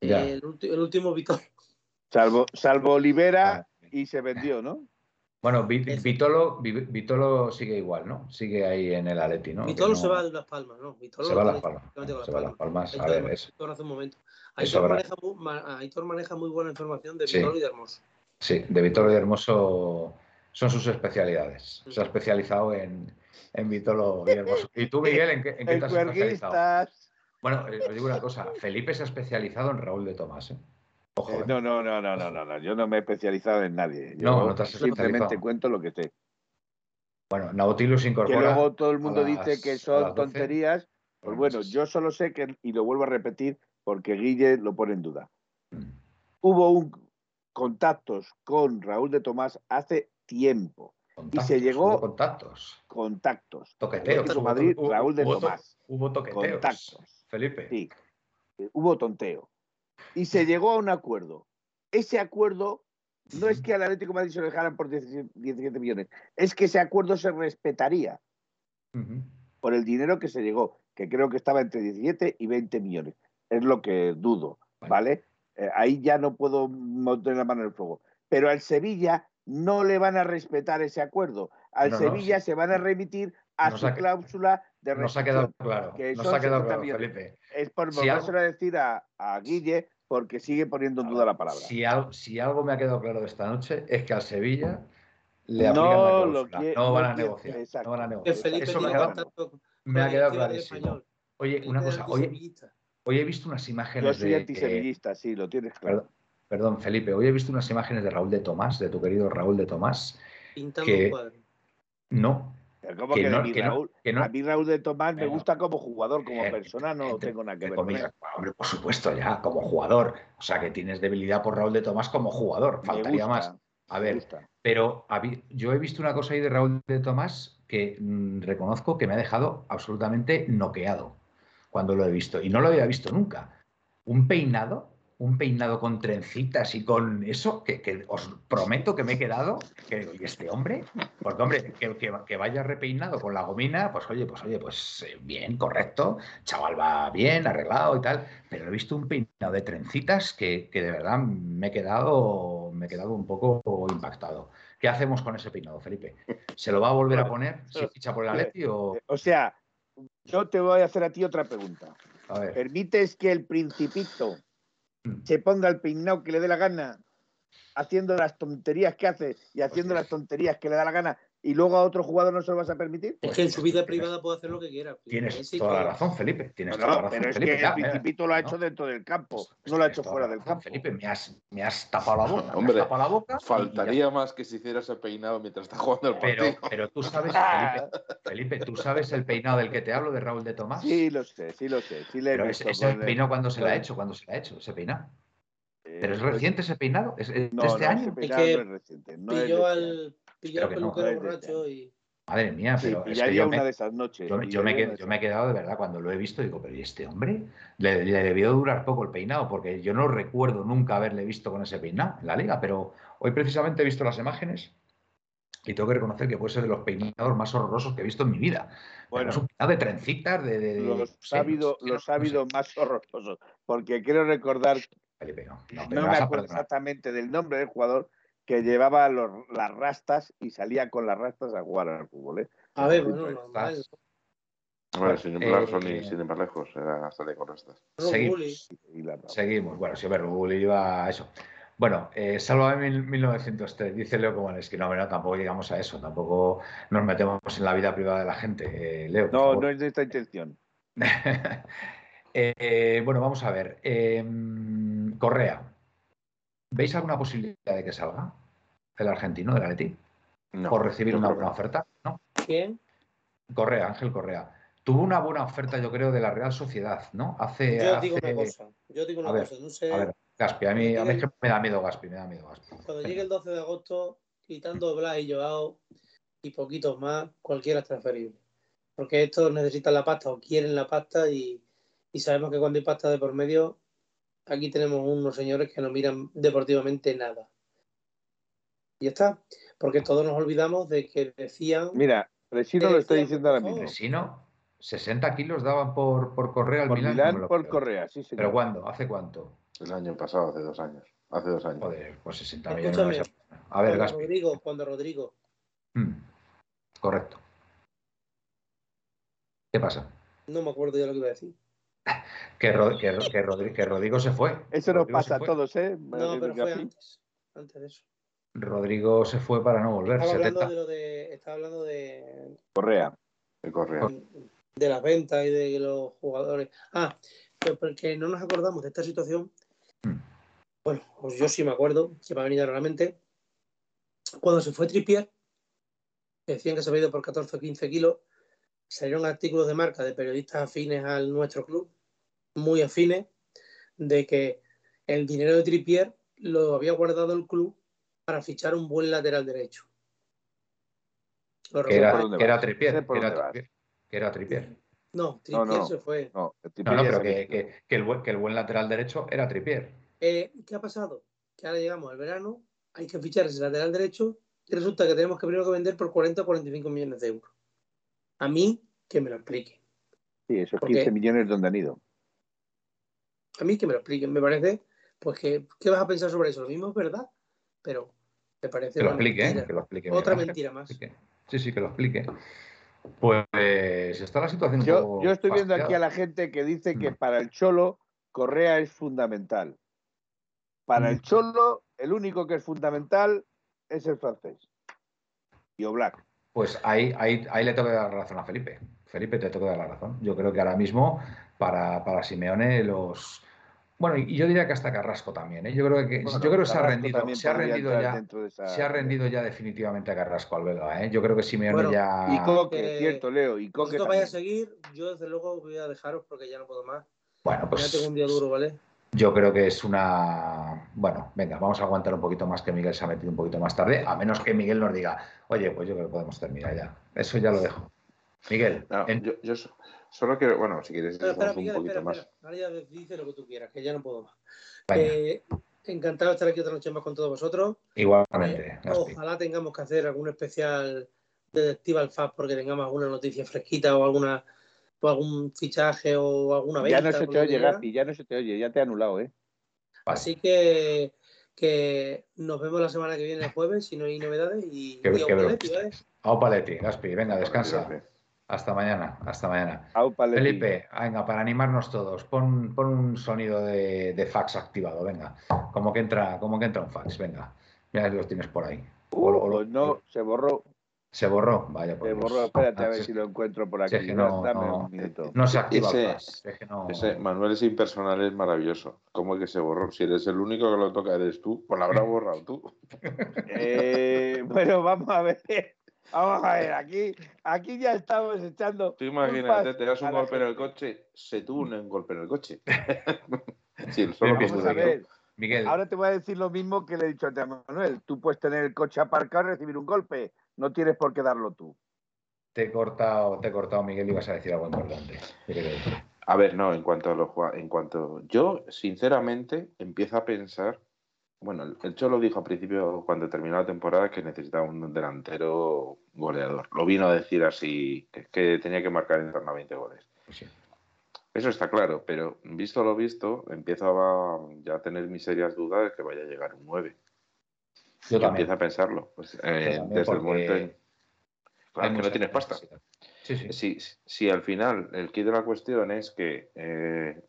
El, último Vitolo. Salvo, salvo Olivera ah, y se vendió, ¿no? Bueno, Vitolo, Vitolo sigue igual, ¿no? Sigue ahí en el Aleti, ¿no? Vitolo se va de Las Palmas, ¿no? Vitolo se va a Las Palmas. Se va a Las Palmas. A ver, eso. Hace un momento. Aitor maneja, muy, Aitor maneja muy buena información de Vitolo y de Hermoso. Sí, de Vitolo y de Hermoso son sus especialidades. Se ha especializado en, en Vitolo y Hermoso. ¿Y tú, Miguel, en qué, en qué te has especializado? Bueno, eh, os digo una cosa. Felipe se ha especializado en Raúl de Tomás, ¿eh? Ojo, eh, no, no, no, no, no, no, Yo no me he especializado en nadie. Yo no, no te simplemente cuento lo que sé. Bueno, Nautilus incorpora. Que luego todo el mundo dice que son tonterías. Pues bueno, yo solo sé que, y lo vuelvo a repetir, porque Guille lo pone en duda. Mm. Hubo un contactos con Raúl de Tomás hace tiempo. y se llegó. contactos. Contactos. Toqueteos. Madrid, Raúl de Tomás. Hubo toqueteos. Contactos. Felipe. Sí. Hubo tonteo y se llegó a un acuerdo. Ese acuerdo no es que al Atlético de Madrid se lo dejaran por 17 millones, es que ese acuerdo se respetaría por el dinero que se llegó, que creo que estaba entre 17 y 20 millones. Es lo que dudo, ¿vale? Eh, ahí ya no puedo meter la mano en el fuego. Pero al Sevilla no le van a respetar ese acuerdo. Al Sevilla se van a remitir a su cláusula de Nos ha quedado claro. nos ha quedado claro, Felipe. Es por si a decir a, Guille porque sigue poniendo en duda la palabra. Si, si, algo me ha quedado claro de esta noche es que al Sevilla le aplican no, la cláusula. no, van a negociar, no van a negociar. Eso me, me ha quedado clarísimo. Oye, una cosa. Hoy, hoy, he visto unas imágenes. Yo soy antisevillista, sí, lo tienes claro. Perdón, Felipe. Hoy he visto unas imágenes de Raúl de Tomás, de tu querido Raúl de Tomás. Pintando que, un cuadro. No, ¿Cómo que, que, no, que Raúl, no, a mí Raúl de Tomás me gusta como jugador, como eh, persona no tengo nada que ver con él. Hombre, por supuesto, ya, como jugador. O sea, que tienes debilidad por Raúl de Tomás como jugador. Faltaría más. A ver, pero yo he visto una cosa ahí de Raúl de Tomás que mm, reconozco que me ha dejado absolutamente noqueado cuando lo he visto. Y no lo había visto nunca. Un peinado un peinado con trencitas y con eso, que, os prometo que me he quedado, que ¿y este hombre? Porque hombre, que, vaya repeinado con la gomina, pues oye, pues oye, pues eh, bien, correcto, chaval va bien, arreglado y tal, pero he visto un peinado de trencitas que, de verdad me he quedado, me he quedado un poco impactado. ¿Qué hacemos con ese peinado, Felipe? ¿Se lo va a volver a poner si ficha por el Atleti o...? O sea, yo te voy a hacer a ti otra pregunta. ¿Permites que el principito se ponga el peinado que le dé la gana, haciendo las tonterías que hace y haciendo las tonterías que le da la gana, y luego a otro jugador no se lo vas a permitir? Es que en su vida privada puede hacer lo que quiera. Tienes toda la razón, Felipe. Tienes toda la razón, pero es que el Principito lo ha hecho dentro del campo, pues no lo ha hecho fuera del campo. Felipe, me has, me has tapado la boca. Hombre, tapado la boca faltaría más que si hicieras el peinado mientras está jugando el partido. Pero, pero tú sabes, Felipe, Felipe, ¿tú sabes el peinado del que te hablo de Raúl de Tomás? Sí, lo sé, sí lo sé. Sí pero ese, ese peinado cuando se lo ha hecho, cuando se lo ha hecho, ese peinado. ¿Pero es eh, reciente ese peinado? ¿Es, de este año? Ese peinado no es reciente. No pilló pilló al peluquero borracho y... Madre mía, pero es que yo una me, de esas noches. Yo, me, he quedado de verdad cuando lo he visto, digo, pero ¿y este hombre? Le, debió durar poco el peinado, porque yo no recuerdo nunca haberle visto con ese peinado en la liga, pero hoy precisamente he visto las imágenes y tengo que reconocer que puede ser de los peinados más horrorosos que he visto en mi vida. Bueno, es un peinado de trencitas, de... de los, ha habido, los ha habido más horrorosos, porque quiero recordar no, me acuerdo exactamente del nombre del jugador que llevaba las rastas y salía con las rastas a jugar al fútbol. ¿eh? A ver, bueno, normal. Bueno, sin embargo, eh, sin ir más lejos, era salir con rastas. Seguimos. Seguimos. Bueno, si ver, Google iba a eso. Bueno, eh, en 1903, dice Leo Comanes, que no, no, tampoco llegamos a eso, tampoco nos metemos en la vida privada de la gente. Eh, Leo. No, no es de esta intención. Eh, bueno, vamos a ver. Correa. ¿Veis alguna posibilidad de que salga el argentino del Atleti? No, ¿Por recibir una buena oferta? ¿No? ¿Quién? Correa, Ángel Correa. Tuvo una buena oferta, yo creo, de la Real Sociedad, ¿no? Hace. Yo digo una cosa. Yo digo una cosa. No sé... A ver, Gaspi, a mí, a mí es que me da miedo Gaspi, me da miedo Gaspi. Cuando llegue el 12 de agosto, quitando Blas y Joao y poquitos más, cualquiera es transferible. Porque estos necesitan la pasta o quieren la pasta y y sabemos que cuando hay pasta de por medio, aquí tenemos unos señores que no miran deportivamente nada. Y ya está, porque todos nos olvidamos de que decían... Mira, Resino lo estoy diciendo ahora mismo. Resino, 60 kilos daban por, por Correa al por Milán. por Correa, sí, ¿Pero cuándo? ¿Hace cuánto? El año pasado, hace dos años. Hace dos años. Joder, pues 60 millones. A ver, cuando Rodrigo, cuando Rodrigo. Hmm. Correcto. ¿Qué pasa? No me acuerdo ya lo que iba a decir. Que, Rodrigo se fue. Eso nos pasa a todos, ¿eh? No, pero fue antes, antes de eso. Rodrigo se fue para no volver. Estaba hablando de lo de. Estaba hablando de. Correa. De Correa. De las ventas y de los jugadores. Ah, pero porque no nos acordamos de esta situación. Hmm. Bueno, pues yo sí me acuerdo, que me ha venido realmente. Cuando se fue Tripier, decían que se había ido por 14 o 15 kilos, salieron artículos de marca de periodistas afines al nuestro club, muy afines, de que el dinero de Tripier lo había guardado el club para fichar un buen lateral derecho. Que era, era, Tripier, que era, Tripier. No, Tripier se fue. No, pero que, el buen, que, el buen, lateral derecho era Tripier. Eh, ¿Qué ha pasado? Que ahora llegamos al verano, hay que fichar ese lateral derecho y resulta que tenemos que primero que vender por 40 o 45 millones de euros. A mí, que me lo explique. Sí, esos 15 millones, ¿dónde han ido? A mí que me lo expliquen. Me parece, pues, que, ¿qué vas a pensar sobre eso? Lo mismo es verdad, pero me parece. Que lo explique, que lo explique. Otra mentira más. Sí, sí, que lo explique. Pues está la situación. Yo, yo estoy viendo aquí a la gente que dice que mm. para el Cholo Correa es fundamental. Para el mm. Cholo, el único que es fundamental es el francés. Y Black. Pues ahí, ahí, ahí le tengo que dar la razón a Felipe. Felipe, te tengo que dar la razón. Yo creo que ahora mismo, para, para Simeone, los. Bueno, y yo diría que hasta Carrasco también. ¿eh? Yo creo que, yo creo que se ha rendido, se ha rendido ya, se ha rendido ya definitivamente a Carrasco al Vega. ¿eh? Yo creo que Simeone ya. Y Coque, cierto, Leo. Y Coque. Esto vaya a seguir, yo desde luego voy a dejaros porque ya no puedo más. Bueno, pues. Ya tengo un día duro, ¿vale? Yo creo que es una. Bueno, venga, vamos a aguantar un poquito más que Miguel se ha metido un poquito más tarde, a menos que Miguel nos diga, oye, pues yo creo que podemos terminar ya. Eso ya lo dejo. Miguel. yo, solo quiero, bueno, si quieres, un poquito más. Ahora ya dice lo que tú quieras, que ya no puedo más. Eh, encantado de estar aquí otra noche más con todos vosotros. Igualmente. Eh, ojalá tengamos que hacer algún especial de al FAB porque tengamos alguna noticia fresquita o alguna algún fichaje o alguna venta. Ya no se te oye, Gapi, ya no se te oye, ya te he anulado, ¿eh? Así que, que nos vemos la semana que viene el jueves, si no hay novedades. Y, que, y Paletti, ¿vale? Paletti, Gaspi, venga, descansa. Hasta mañana, hasta mañana. Felipe, venga, para animarnos todos, pon, pon un sonido de, de, fax activado, venga. Como que entra, como que entra un fax, venga. Mira si los tienes por ahí. Uh, no, se borró. Se borró, vaya. Por se borró, espérate a ver si lo encuentro por aquí. no, no, se activa. Ese, Manuel es impersonal, es maravilloso. ¿Cómo es que se borró? Si eres el único que lo toca, eres tú, pues lo habrás borrado tú. Eh, bueno, vamos a ver. Vamos a ver, aquí, aquí ya estamos echando. Tú imagínate, te das un golpe en el coche, se tune un golpe en el coche. sí, solo vamos a ver. Miguel. Ahora te voy a decir lo mismo que le he dicho a Manuel. Tú puedes tener el coche aparcado y recibir un golpe no tienes por qué darlo tú. Te he cortado, te he cortado, Miguel, y vas a decir algo importante. A ver, no, en cuanto a los en cuanto yo sinceramente empiezo a pensar, bueno, el Cholo dijo al principio cuando terminó la temporada que necesitaba un delantero goleador. Lo vino a decir así, que, tenía que marcar en torno a 20 goles. Pues Eso está claro, pero visto lo visto, empiezo a ya tener mis serias dudas de que vaya a llegar un 9. Yo también. Empieza a pensarlo. Pues, eh, desde el momento en. Claro, que no tienes pasta. Si, si, al final el kit de la cuestión es que eh,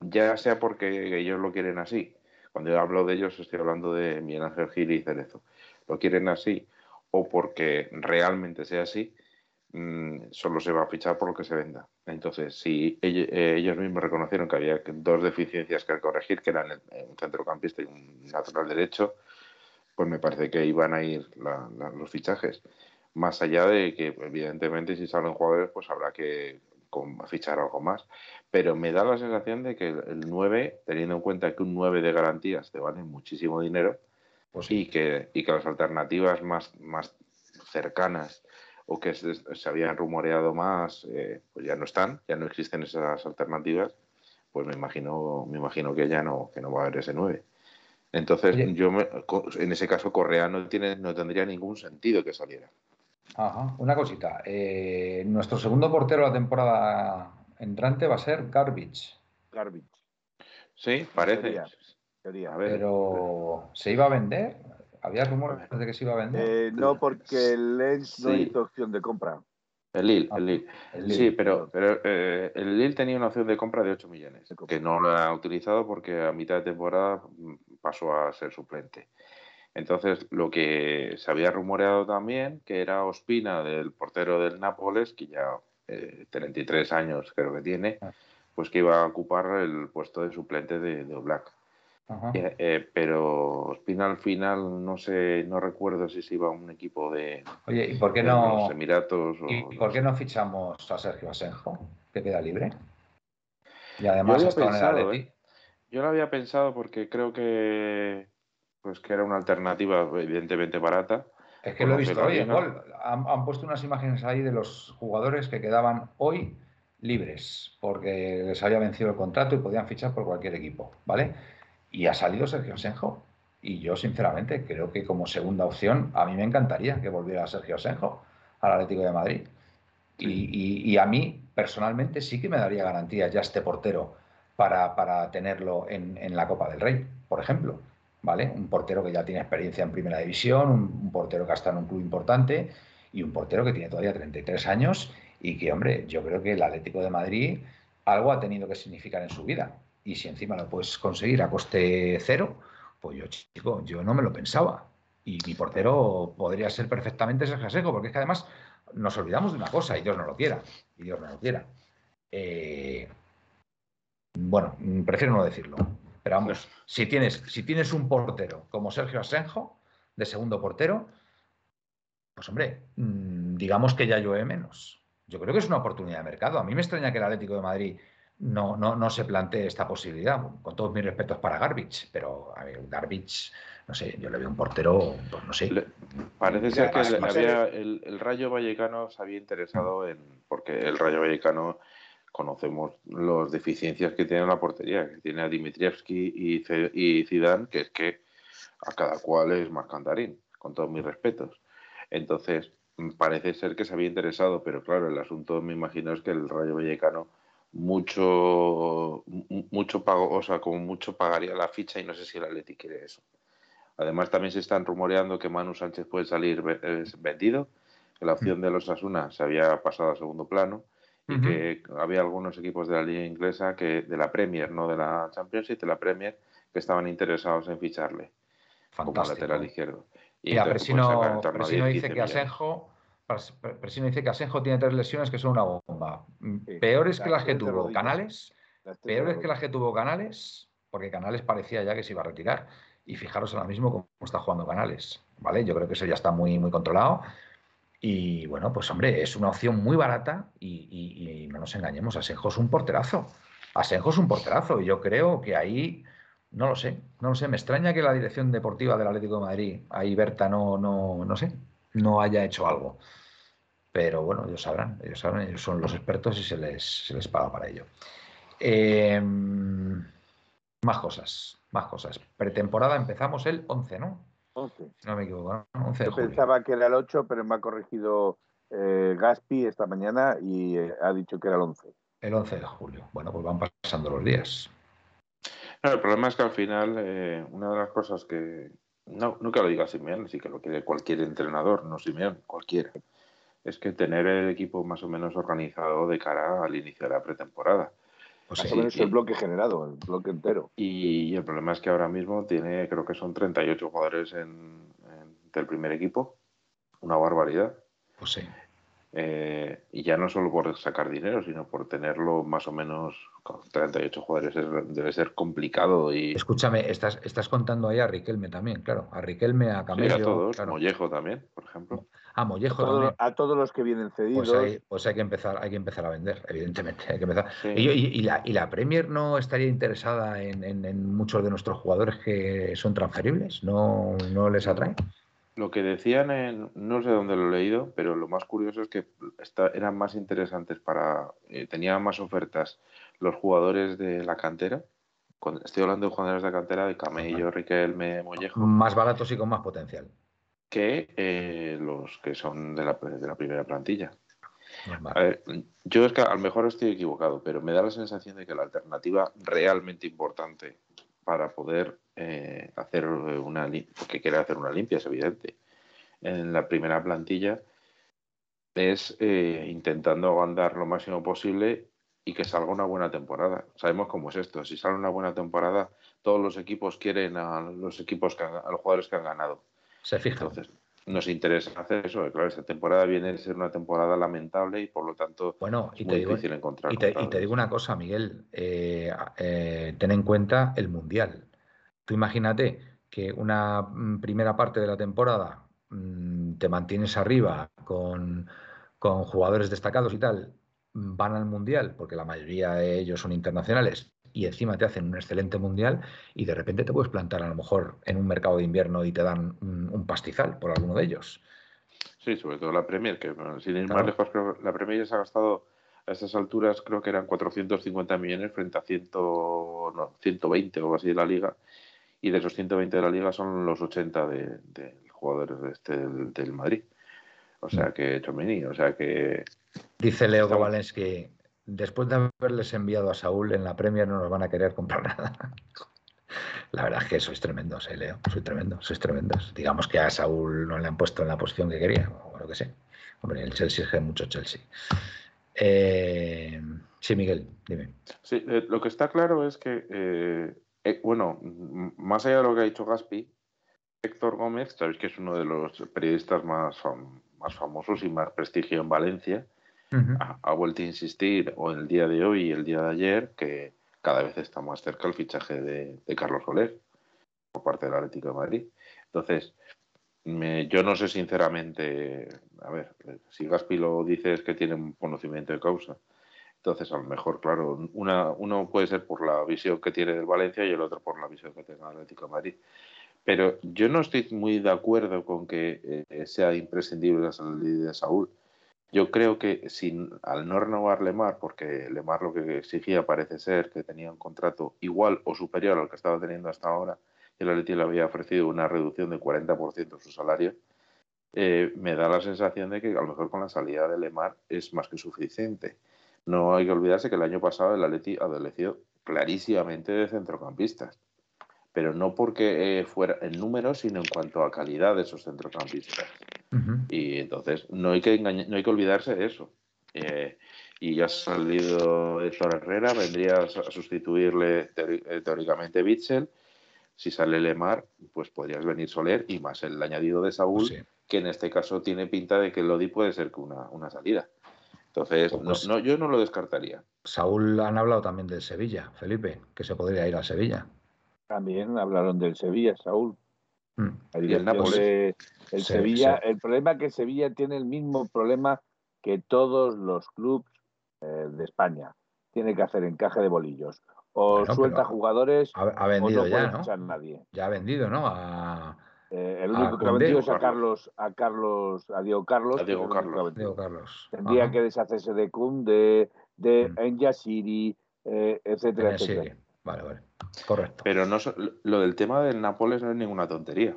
ya sea porque ellos lo quieren así, cuando yo hablo de ellos estoy hablando de Miguel Ángel Gil y Cerezo, lo quieren así o porque realmente sea así, mm, solo se va a fichar por lo que se venda. Entonces, si eh, ellos, mismos reconocieron que había dos deficiencias que corregir, que eran un centrocampista y un natural derecho, pues me parece que iban a ir los fichajes. Más allá de que, evidentemente, si salen jugadores, pues habrá que fichar algo más. Pero me da la sensación de que el 9, teniendo en cuenta que un 9 de garantías te vale muchísimo dinero pues y, que, y que las alternativas más, más cercanas o que se, habían rumoreado más, eh, pues ya no están, ya no existen esas alternativas, pues me imagino, me imagino que ya no, que no va a haber ese 9. Entonces, yo en ese caso Correa no, tiene, no tendría ningún sentido que saliera. Ajá. Una cosita. Eh, nuestro segundo portero de la temporada entrante va a ser Garbage. Garbage. Sí, parece. Pero ¿se iba a vender? ¿Había rumores de que se iba a vender? Eh, no, porque el Lens no hizo opción de compra. El Lille, el Lille. Sí, pero, pero eh, el Lille tenía una opción de compra de 8 millones, que no lo ha utilizado porque a mitad de temporada pasó a ser suplente. Entonces, lo que se había rumoreado también, que era Ospina, del portero del Nápoles, que ya 33 eh, años creo que tiene, ah. pues que iba a ocupar el puesto de suplente de, de Oblak. Eh, eh, pero Ospina al final no sé, no recuerdo si se iba a un equipo de, Oye, ¿y por qué no, los Emiratos. ¿Y por qué no fichamos a Sergio Asenjo, que queda libre? Y además está en el Yo lo había pensado porque creo que pues que era una alternativa evidentemente barata. Es que lo he visto hoy Han, puesto unas imágenes ahí de los jugadores que quedaban hoy libres porque les había vencido el contrato y podían fichar por cualquier equipo, ¿vale? Y ha salido Sergio Asenjo. Y yo, sinceramente, creo que como segunda opción, a mí me encantaría que volviera Sergio Asenjo al Atlético de Madrid. Y, a mí, personalmente, sí que me daría garantía ya este portero para, tenerlo en la Copa del Rey, por ejemplo. ¿vale? Un portero que ya tiene experiencia en primera división, un, portero que ha estado en un club importante y un portero que tiene todavía 33 años y que, hombre, yo creo que el Atlético de Madrid algo ha tenido que significar en su vida. Y si encima lo puedes conseguir a coste cero, pues yo, chico, yo no me lo pensaba. Y mi portero podría ser perfectamente Sergio Seco, porque es que además nos olvidamos de una cosa, y Dios no lo quiera, y Dios no lo quiera. Eh, bueno, prefiero no decirlo. Pero vamos, si tienes, si tienes un portero como Sergio Asenjo, de segundo portero, pues hombre, mm, digamos que ya llueve menos. Yo creo que es una oportunidad de mercado. A mí me extraña que el Atlético de Madrid no, no, no se plantee esta posibilidad, con todos mis respetos para Garbage, pero a ver, Garbage, no sé, yo le veo un portero, pues no sé. parece ser que el, el, Rayo Vallecano se había interesado en, porque el Rayo Vallecano conocemos las deficiencias que tiene la portería, que tiene a Dimitrievski y, y Zidane, que es que a cada cual es más cantarín, con todos mis respetos. Entonces, mm, parece ser que se había interesado, pero claro, el asunto me imagino es que el Rayo Vallecano mucho, mucho pago, o sea, como mucho pagaría la ficha y no sé si el Atleti quiere eso. Además, también se están rumoreando que Manu Sánchez puede salir vendido, que la opción de los Asuna se había pasado a segundo plano y que había algunos equipos de la liga inglesa que de la Premier, no de la Championship, de la Premier, que estaban interesados en ficharle como lateral izquierdo. Y Mira, Presino, Presino dice que Asenjo Presino dice que Asenjo tiene tres lesiones que son una bomba. peores que las que tuvo Canales, peores que las que tuvo Canales, porque Canales parecía ya que se iba a retirar. Y fijaros ahora mismo cómo está jugando Canales, ¿vale? Yo creo que eso ya está muy, muy controlado. Y bueno, pues hombre, es una opción muy barata y, no nos engañemos, Asenjo es un porterazo. Asenjo es un porterazo y yo creo que ahí, no lo sé, no lo sé, me extraña que la dirección deportiva del Atlético de Madrid, ahí Berta no, no, no sé, no haya hecho algo. Pero bueno, ellos sabrán, ellos sabrán, ellos son los expertos y se les, se les paga para ello. Em, más cosas, más cosas. Pretemporada empezamos el 11, ¿no? No me equivoco, Yo pensaba que era el 8, pero me ha corregido eh, Gaspi esta mañana y eh, ha dicho que era el 11. El 11 de julio. Bueno, pues van pasando los días. el problema es que al final, eh, una de las cosas que. No, no que lo diga Simeón, sí que lo quiere cualquier entrenador, no Simeón, cualquiera. Es que tener el equipo más o menos organizado de cara al inicio de la pretemporada. Pues más o menos el bloque generado, el bloque entero. Y, el problema es que ahora mismo tiene, creo que son 38 jugadores en, del primer equipo. Una barbaridad. Pues sí. Eh, y ya no solo por sacar dinero, sino por tenerlo más o menos con 38 jugadores debe ser complicado. y Escúchame, estás, estás contando ahí a Riquelme también, claro. A Riquelme, a Camello. a todos, Mollejo también, por ejemplo. A Mollejo a, todos los que vienen cedidos. Pues, pues hay, que empezar, hay que empezar a vender, evidentemente. Hay que empezar. Y, la, ¿Y, la, Premier no estaría interesada en, muchos de nuestros jugadores que son transferibles? ¿No, no les atrae? Lo que decían, en, no sé dónde lo he leído, pero lo más curioso es que eran más interesantes para. Eh, tenían más ofertas los jugadores de la cantera. estoy hablando de jugadores de la cantera de Camello, Riquelme, Mollejo. Más baratos y con más potencial que eh, los que son de la, de la, primera plantilla. yo es que a lo mejor estoy equivocado, pero me da la sensación de que la alternativa realmente importante para poder eh, hacer una porque quiere hacer una limpia, es evidente, en la primera plantilla es eh, intentando andar lo máximo posible y que salga una buena temporada. Sabemos cómo es esto. Si sale una buena temporada, todos los equipos quieren a los equipos que a los jugadores que han ganado. Se fija. Entonces, nos interesa hacer eso. Claro, esta temporada viene a ser una temporada lamentable y por lo tanto bueno, y muy difícil encontrar. Y te, digo una cosa, Miguel, eh, eh, ten en cuenta el Mundial. Tú imagínate que una mm, primera parte de la temporada mm, te mantienes arriba con, con jugadores destacados y tal, van al Mundial, porque la mayoría de ellos son internacionales, y encima te hacen un excelente mundial y de repente te puedes plantar a lo mejor en un mercado de invierno y te dan un, pastizal por alguno de ellos. Sí, sobre todo la Premier, que sin ir más lejos, la Premier ya se ha gastado a estas alturas, creo que eran 450 millones frente a 100, no, 120 o así de la liga. Y de esos 120 de la liga son los 80 de, jugadores de este, del, Madrid. O sea mm. que Chomini, o sea que. Dice Leo que después de haberles enviado a Saúl en la Premier no nos van a querer comprar nada. La verdad es que sois tremendos, eh, Leo. Sois tremendos, sois tremendos. Digamos que a Saúl no le han puesto en la posición que quería, o lo que sé. Hombre, el Chelsea es mucho Chelsea. Eh, sí, Miguel, dime. Sí, eh, lo que está claro es que, bueno, más allá de lo que ha dicho Gaspi, Héctor Gómez, sabéis que es uno de los periodistas más, más famosos y más prestigio en Valencia, ha, vuelto a insistir, o el día de hoy y el día de ayer, que cada vez está más cerca el fichaje de, Carlos Soler por parte del Atlético de Madrid. Entonces, yo no sé sinceramente, a ver, si Gaspi lo dice es que tiene un conocimiento de causa. Entonces, a lo mejor, claro, una, uno puede ser por la visión que tiene del Valencia y el otro por la visión que tiene del Atlético de Madrid. Pero yo no estoy muy de acuerdo con que eh, sea imprescindible la salida de Saúl. Yo creo que sin, al no renovar Lemar, porque Lemar lo que exigía parece ser que tenía un contrato igual o superior al que estaba teniendo hasta ahora, y el Atleti le había ofrecido una reducción del 40% de su salario, eh, me da la sensación de que a lo mejor con la salida de Lemar es más que suficiente. No hay que olvidarse que el año pasado el Atleti adoleció clarísimamente de centrocampistas, pero no porque eh, fuera en número, sino en cuanto a calidad de esos centrocampistas. Y entonces no hay que, no hay que olvidarse de eso. Eh, y ya ha salido Héctor Herrera, vendría a sustituirle eh, teóricamente Bitzel. Si sale Lemar, pues podrías venir Soler y más el añadido de Saúl, que en este caso tiene pinta de que Lodi puede ser una, una salida. Entonces, pues no, yo no lo descartaría. Saúl han hablado también del Sevilla, Felipe, que se podría ir a Sevilla. También hablaron del Sevilla, Saúl. Mm. el el Sevilla, el problema es que Sevilla tiene el mismo problema que todos los clubes eh, de España. Tiene que hacer encaje de bolillos. O suelta jugadores ha, vendido o no ya, puede ¿no? nadie. Ya ha vendido, ¿no? A, eh, el único que ha vendido es a Carlos, a Carlos, a Diego Carlos. A Diego Carlos. Diego Carlos. Tendría que deshacerse de Kun, de, de mm. Enyasiri, eh, etcétera, etcétera. Vale, vale. Correcto. Pero no, lo del tema del Nápoles no es ninguna tontería,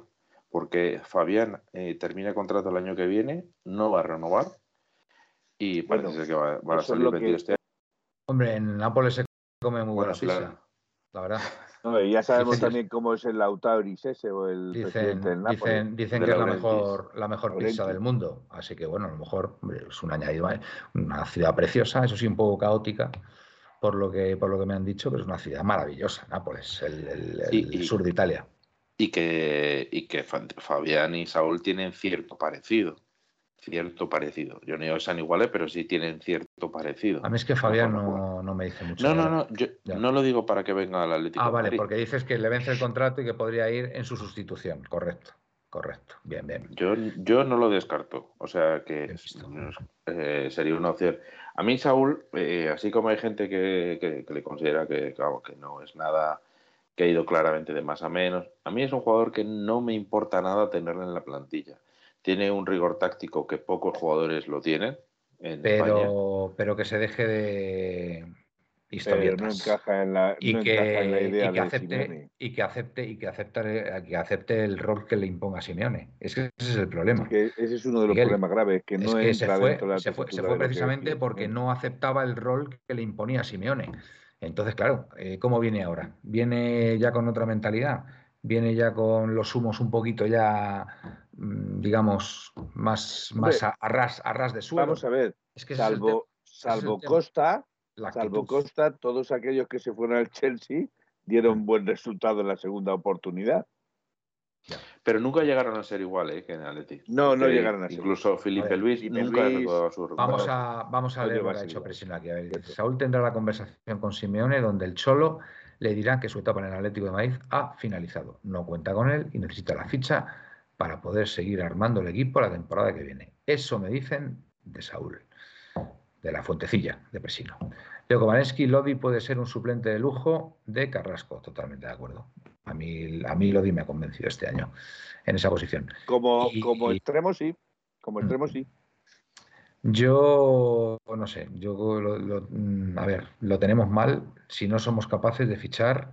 porque Fabián eh, termina el contrato el año que viene, no va a renovar y parece ser que va, a salir vendido este año. Hombre, en Nápoles se come muy buena pizza, la verdad. y ya sabemos también cómo es el Lautaro ese o el dicen, del Nápoles. Dicen, que es la mejor, la mejor pizza del mundo, así que bueno, a lo mejor es un añadido, una ciudad preciosa, eso sí, un poco caótica por lo que, por lo que me han dicho, que es una ciudad maravillosa, Nápoles, el, sur de Italia. Y que, y que Fabián y Saúl tienen cierto parecido. Cierto parecido. Yo no digo que sean iguales, pero sí tienen cierto parecido. A mí es que Fabián no, no me dice mucho. No, no, no. Yo no lo digo para que venga al Atlético. Ah, vale, porque dices que le vence el contrato y que podría ir en su sustitución. Correcto. Correcto, bien, bien. Yo, yo no lo descarto, o sea que eh, sería una opción. A mí, Saúl, eh, así como hay gente que, le considera que, que no es nada que ha ido claramente de más a menos, a mí es un jugador que no me importa nada tenerlo en la plantilla. Tiene un rigor táctico que pocos jugadores lo tienen. pero, pero que se deje de, historietas. no encaja en la, y, que, idea que acepte, y que acepte y que acepte que acepte el rol que le imponga Simeone. Es que ese es el problema. ese es uno de los problemas graves que no es se fue, se fue, se fue precisamente porque no aceptaba el rol que le imponía Simeone. Entonces, claro, eh, ¿cómo viene ahora? ¿Viene ya con otra mentalidad? ¿Viene ya con los humos un poquito ya, mm, digamos, más, más a, ras, a, ras, de suelo? Vamos a ver, es que salvo, salvo Costa, salvo Costa, todos aquellos que se fueron al Chelsea dieron buen resultado en la segunda oportunidad. Pero nunca llegaron a ser iguales ¿eh? que en Atleti. No, no llegaron a ser. Incluso Felipe Luis nunca Luis, su Vamos a, vamos a leer lo que ha hecho presión aquí. Saúl tendrá la conversación con Simeone donde el Cholo le dirá que su etapa en el Atlético de Madrid ha finalizado. No cuenta con él y necesita la ficha para poder seguir armando el equipo la temporada que viene. Eso me dicen de Saúl, de la Fuentecilla de Presino. Leo Kovanesky, Lodi puede ser un suplente de lujo de Carrasco, totalmente de acuerdo. A mí, a mí Lodi me ha convencido este año en esa posición. Como, como extremo sí, como mm. extremo sí. Yo no sé, yo mm, a ver, lo tenemos mal si no somos capaces de fichar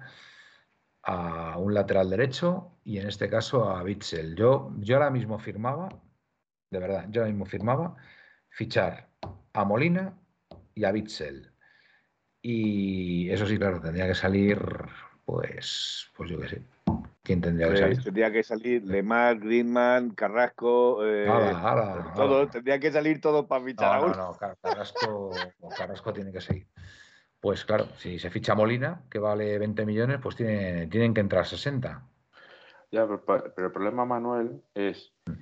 a un lateral derecho y en este caso a Bitzel. Yo, yo ahora mismo firmaba, de verdad, yo ahora mismo firmaba fichar a Molina y a Bitzel. Y eso sí, claro, tendría que salir, pues, pues yo qué sé. ¿Quién tendría que salir? tendría que salir Lemar, Greenman, Carrasco, eh, todo, tendría que salir todo para fichar a uno. No, no, Carrasco, Carrasco tiene que seguir. Pues claro, si se ficha Molina, que vale 20 millones, pues tiene, tienen que entrar 60. Ya, pero, el problema, Manuel, es mm.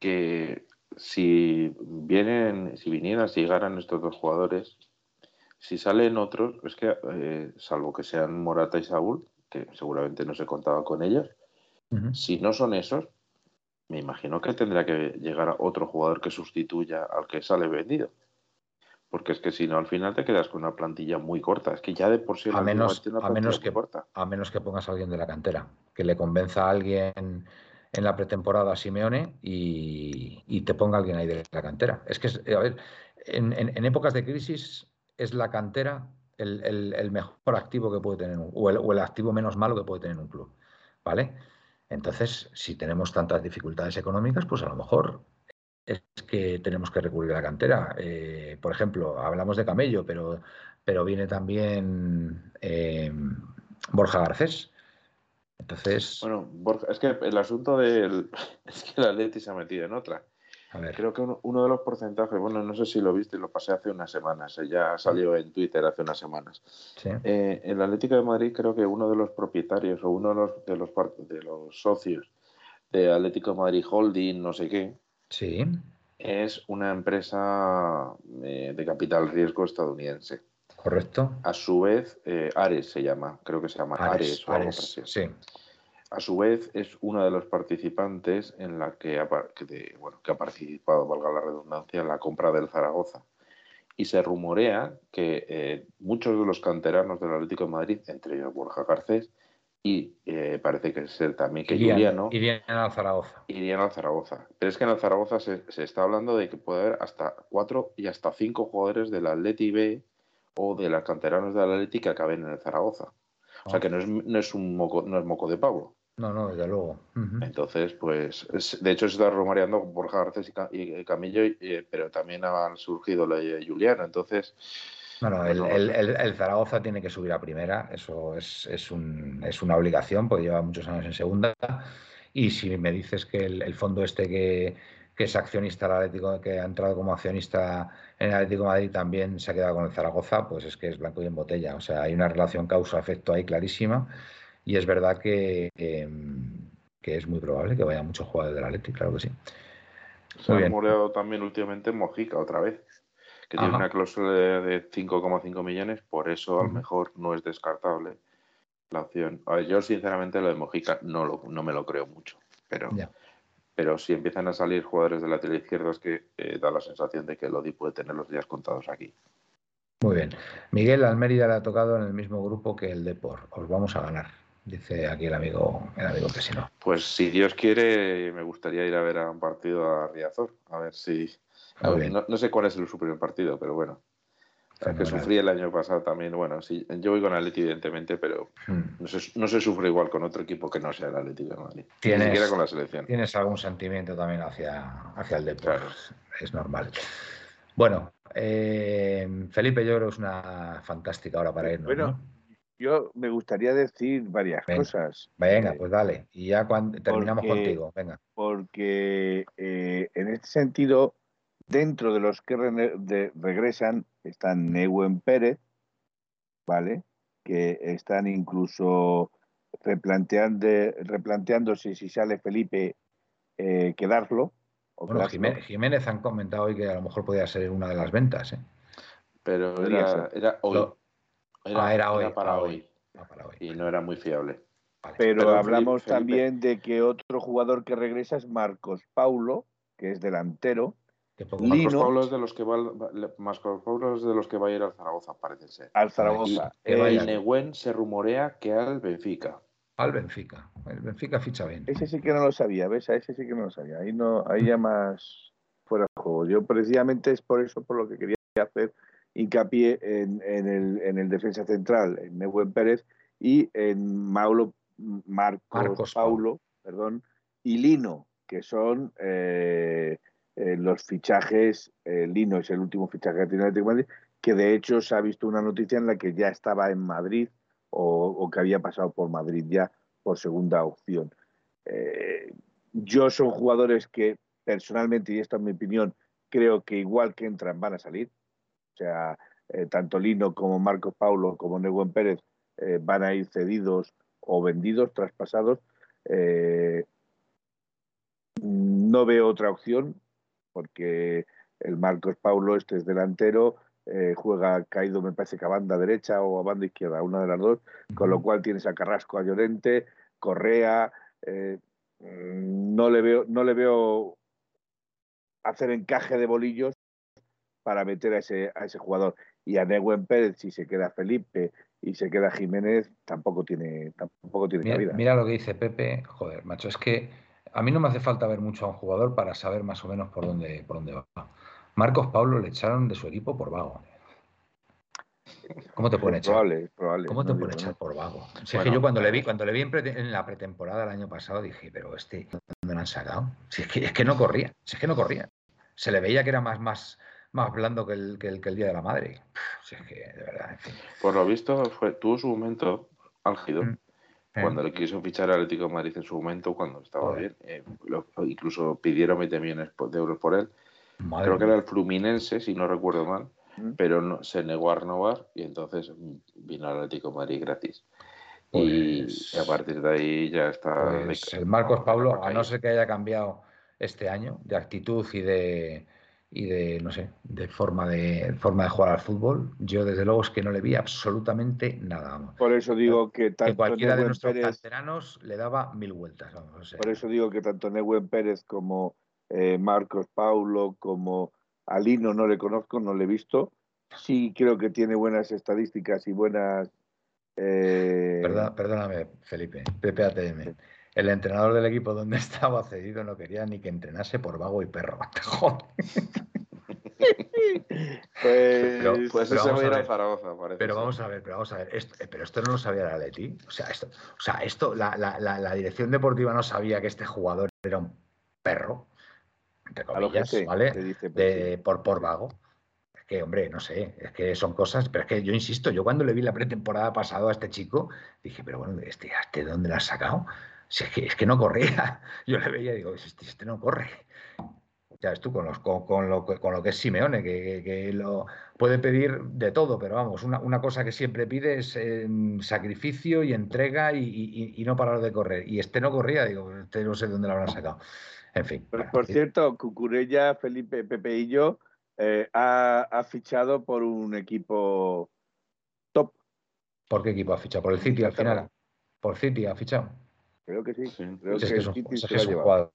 que si vienen, si vinieran, si llegaran estos dos jugadores, si salen otros, es que, eh, salvo que sean Morata y Saúl, que seguramente no se contaba con ellos, si no son esos, me imagino que tendrá que llegar otro jugador que sustituya al que sale vendido. Porque es que si no, al final te quedas con una plantilla muy corta. Es que ya de por sí a menos, a menos que corta. A menos que pongas a alguien de la cantera, que le convenza a alguien en la pretemporada a Simeone y, te ponga alguien ahí de la cantera. Es que, a ver, en épocas de crisis es la cantera el, mejor activo que puede tener un, o, el, o el activo menos malo que puede tener un club. ¿Vale? Entonces, si tenemos tantas dificultades económicas, pues a lo mejor es que tenemos que recurrir a la cantera. Eh, por ejemplo, hablamos de Camello, pero, pero viene también eh, Borja Garcés. Entonces. Bueno, Borja, es que el asunto del. Es que el Atleti se ha metido en otra. Creo que uno, de los porcentajes, bueno, no sé si lo viste, lo pasé hace unas semanas, eh, ya salió en Twitter hace unas semanas. Sí. Eh, en la Atlético de Madrid creo que uno de los propietarios o uno de los, de los, de los socios de Atlético de Madrid Holding, no sé qué, sí. es una empresa eh, de capital riesgo estadounidense. Correcto. A su vez, Ares se llama, creo que se llama Ares, Ares, sí. A su vez, es uno de los participantes en la que ha, bueno, que ha participado, valga la redundancia, en la compra del Zaragoza. Y se rumorea que eh, muchos de los canteranos del Atlético de Madrid, entre ellos Borja Garcés, y eh, parece que es también que irían, Juliano. Irían al Zaragoza. Irían al Zaragoza. Pero es que en el Zaragoza se, está hablando de que puede haber hasta cuatro y hasta cinco jugadores del Atleti B o de los canteranos del Atleti que acaben en el Zaragoza. O sea que no es, no es un moco, no es moco de pavo. No, no, desde luego. Entonces, pues, de hecho se está rumoreando Borja Garcés y, Camillo, pero también ha surgido la de Juliano. Entonces, bueno, pues el, Zaragoza tiene que subir a primera, eso es, es, un, es, una obligación, porque lleva muchos años en segunda. Y si me dices que el, fondo este que, que, es accionista del Atlético, que ha entrado como accionista en el Atlético de Madrid también se ha quedado con el Zaragoza, pues es que es blanco y en botella. O sea, hay una relación causa-efecto ahí clarísima. Y es verdad que, que, es muy probable que vaya muchos jugadores del Atlético, claro que sí. Se ha rumoreado también últimamente Mojica otra vez, que tiene una cláusula de 5,5 millones, por eso a lo mejor no es descartable la opción. yo sinceramente lo de Mojica no, lo, no me lo creo mucho, pero, pero si empiezan a salir jugadores de la tele izquierda es que eh, da la sensación de que Lodi puede tener los días contados aquí. Muy bien. Miguel Almérida le ha tocado en el mismo grupo que el Depor. Os vamos a ganar dice aquí el amigo, el amigo que si no. Pues si Dios quiere, me gustaría ir a ver a un partido a Riazor, a ver si... no, sé cuál es el, su primer partido, pero bueno. Que sufrí el año pasado también. Bueno, sí, yo voy con Atleti, evidentemente, pero hmm. no, se, no, se, sufre igual con otro equipo que no sea el Atleti de Madrid. Ni siquiera con la selección. Tienes algún sentimiento también hacia, hacia el deporte. Es normal. Bueno, eh, Felipe, yo creo que es una fantástica hora para irnos. Bueno, yo me gustaría decir varias cosas. Venga, pues dale. Y ya cuando terminamos contigo. Venga. Porque eh, en este sentido, dentro de los que regresan están Neuen Pérez, ¿vale? Que están incluso replanteando, replanteándose si sale Felipe eh, quedarlo. bueno, Jiménez, han comentado hoy que a lo mejor podría ser una de las ventas. ¿eh? Pero era, hoy. Era, ah, era, hoy, para, hoy. Y no era muy fiable. Pero, hablamos también de que otro jugador que regresa es Marcos Paulo, que es delantero, Marcos Pablo es de los que va, Marcos Pablo es de los que va a ir al Zaragoza, parece ser. Al Zaragoza. Y, el Neguen se rumorea que al Benfica. Al Benfica. El Benfica ficha bien. Ese sí que no lo sabía, ¿ves? A ese sí que no lo sabía. Ahí no, ahí ya más fuera de juego. Yo precisamente es por eso por lo que quería hacer hincapié en, el, en el defensa central, en Neguen Pérez, y en Maulo, Marcos, Paulo, perdón, y Lino, que son eh, eh, los fichajes, eh, Lino es el último fichaje que tiene Atlético Madrid, que de hecho se ha visto una noticia en la que ya estaba en Madrid o, que había pasado por Madrid ya por segunda opción. Eh, yo son jugadores que personalmente, y esta es mi opinión, creo que igual que entran van a salir. O sea, tanto Lino como Marcos Paulo como Neguen Pérez van a ir cedidos o vendidos, traspasados. no veo otra opción porque el Marcos Paulo, este es delantero, eh, juega caído, me parece que a banda derecha o a banda izquierda, una de las dos, con lo cual tienes a Carrasco, a Llorente, Correa, eh, mm, no, le veo, no le veo hacer encaje de bolillos para meter a ese, a ese jugador. Y a Neguen Pérez, si se queda Felipe y se queda Jiménez, tampoco tiene, tampoco tiene mira, cabida. Mira lo que dice Pepe, joder, macho, es que a mí no me hace falta ver mucho a un jugador para saber más o menos por dónde, por dónde va. Marcos Pablo le echaron de su equipo por vago. ¿Cómo te pueden echar? ¿Cómo te pueden echar por vago? Si es que yo cuando le vi, cuando le vi en, la pretemporada el año pasado dije, pero este, ¿dónde lo han sacado? Si es que, es que no corría, si es que no corría. Se le veía que era más, más, más blando que el, que el, Día de la Madre. Si es que, de verdad, en fin. Por lo visto, fue, tuvo su momento álgido. Mm. Cuando le quiso fichar al Atlético de Madrid en su momento, cuando estaba bien, eh, incluso pidieron 20 millones de euros por él. Creo que era el Fluminense, si no recuerdo mal, mm. pero no, se negó a renovar y entonces vino al Atlético de Madrid gratis. y, pues a partir de ahí ya está. Pues el Marcos Pablo, a no ser que haya cambiado este año de actitud y de, y de, no sé, de forma de forma de jugar al fútbol, yo desde luego es que no le vi absolutamente nada. Por eso digo que tanto cualquiera de nuestros canteranos le daba mil vueltas. Por eso digo que tanto Nehuen Pérez como eh, Marcos Paulo como Alino no le conozco, no le he visto. Sí creo que tiene buenas estadísticas y buenas... Eh... perdóname, Felipe, PPATM. El entrenador del equipo donde estaba cedido no quería ni que entrenase por vago y perro. pues, pues eso a ir a Zaragoza, parece. Pero vamos a ver, pero vamos a ver. Esto, eh, pero esto no lo sabía la Leti. O sea, esto, o sea, esto la, la, la, dirección deportiva no sabía que este jugador era un perro, entre comillas, ¿vale? De, por, por vago. Es que, hombre, no sé, es que son cosas, pero es que yo insisto, yo cuando le vi la pretemporada pasada a este chico, dije, pero bueno, ¿este, este dónde lo has sacado? Si es, que, es que no corría. Yo le veía y digo, este, este no corre. Ya ves tú, con, los, con, lo, con lo que es Simeone, que, lo puede pedir de todo, pero vamos, una, cosa que siempre pide es em, sacrificio y entrega y, no parar de correr. Y este no corría, digo, este no sé dónde lo habrán sacado. En fin. por cierto, Cucurella, Felipe, Pepe y yo eh, ha, ha, fichado por un equipo top. ¿Por qué equipo ha fichado? ¿Por el City al final? ¿Por City ha fichado? Creo que sí. Creo que, el City se lo ha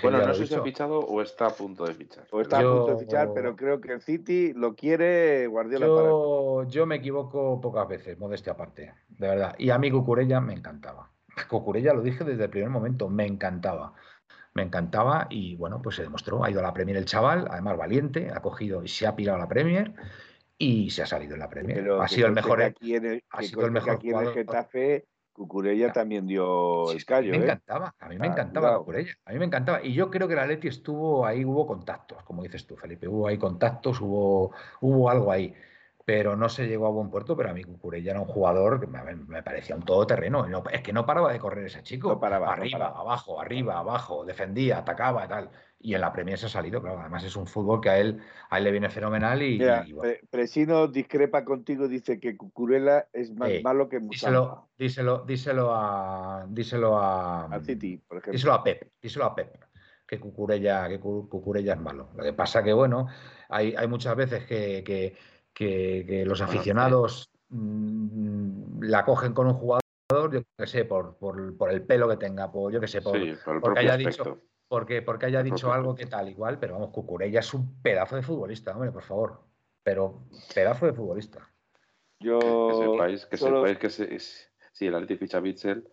Bueno, no sé si ha fichado o está a punto de fichar. O está a punto de fichar, pero creo que el City lo quiere Guardiola yo, Yo me equivoco pocas veces, modestia aparte, de verdad. Y a mí Cucurella me encantaba. Cucurella lo dije desde el primer momento, me encantaba. Me encantaba y bueno, pues se demostró. Ha ido a la Premier el chaval, además valiente, ha cogido y se ha pirado a la Premier y se ha salido en la Premier. ha sido el mejor. Aquí en el, ha sido el mejor aquí en el Getafe Cucurella también dio el callo. A mí me ¿eh? encantaba, a mí me encantaba Cucurella, a mí me encantaba. Y yo creo que la Leti estuvo ahí, hubo contactos, como dices tú, Felipe, hubo ahí contactos, hubo, hubo algo ahí. Pero no se llegó a buen puerto, pero a mí Cucurella era un jugador que me, parecía un todoterreno. es que no paraba de correr ese chico. No paraba, arriba, abajo, arriba, abajo, defendía, atacaba y tal y en la Premier se ha salido, claro, además es un fútbol que a él, a él le viene fenomenal y, Presino discrepa contigo, dice que Cucurella es más malo que Musamba. Díselo, díselo, a díselo a al City, por ejemplo. Díselo a Pep, díselo a Pep que Cucurella, que Cucurella es malo. Lo que pasa que bueno, hay, hay muchas veces que, que, que, los aficionados mm, la cogen con un jugador, yo que sé, por, por, por el pelo que tenga, por, yo que sé, por, porque haya dicho porque, porque haya dicho algo que tal igual, pero vamos, Cucurella es un pedazo de futbolista, hombre, por favor. Pero pedazo de futbolista. Yo que sepáis que, sepáis que si el Atleti ficha Bitzel,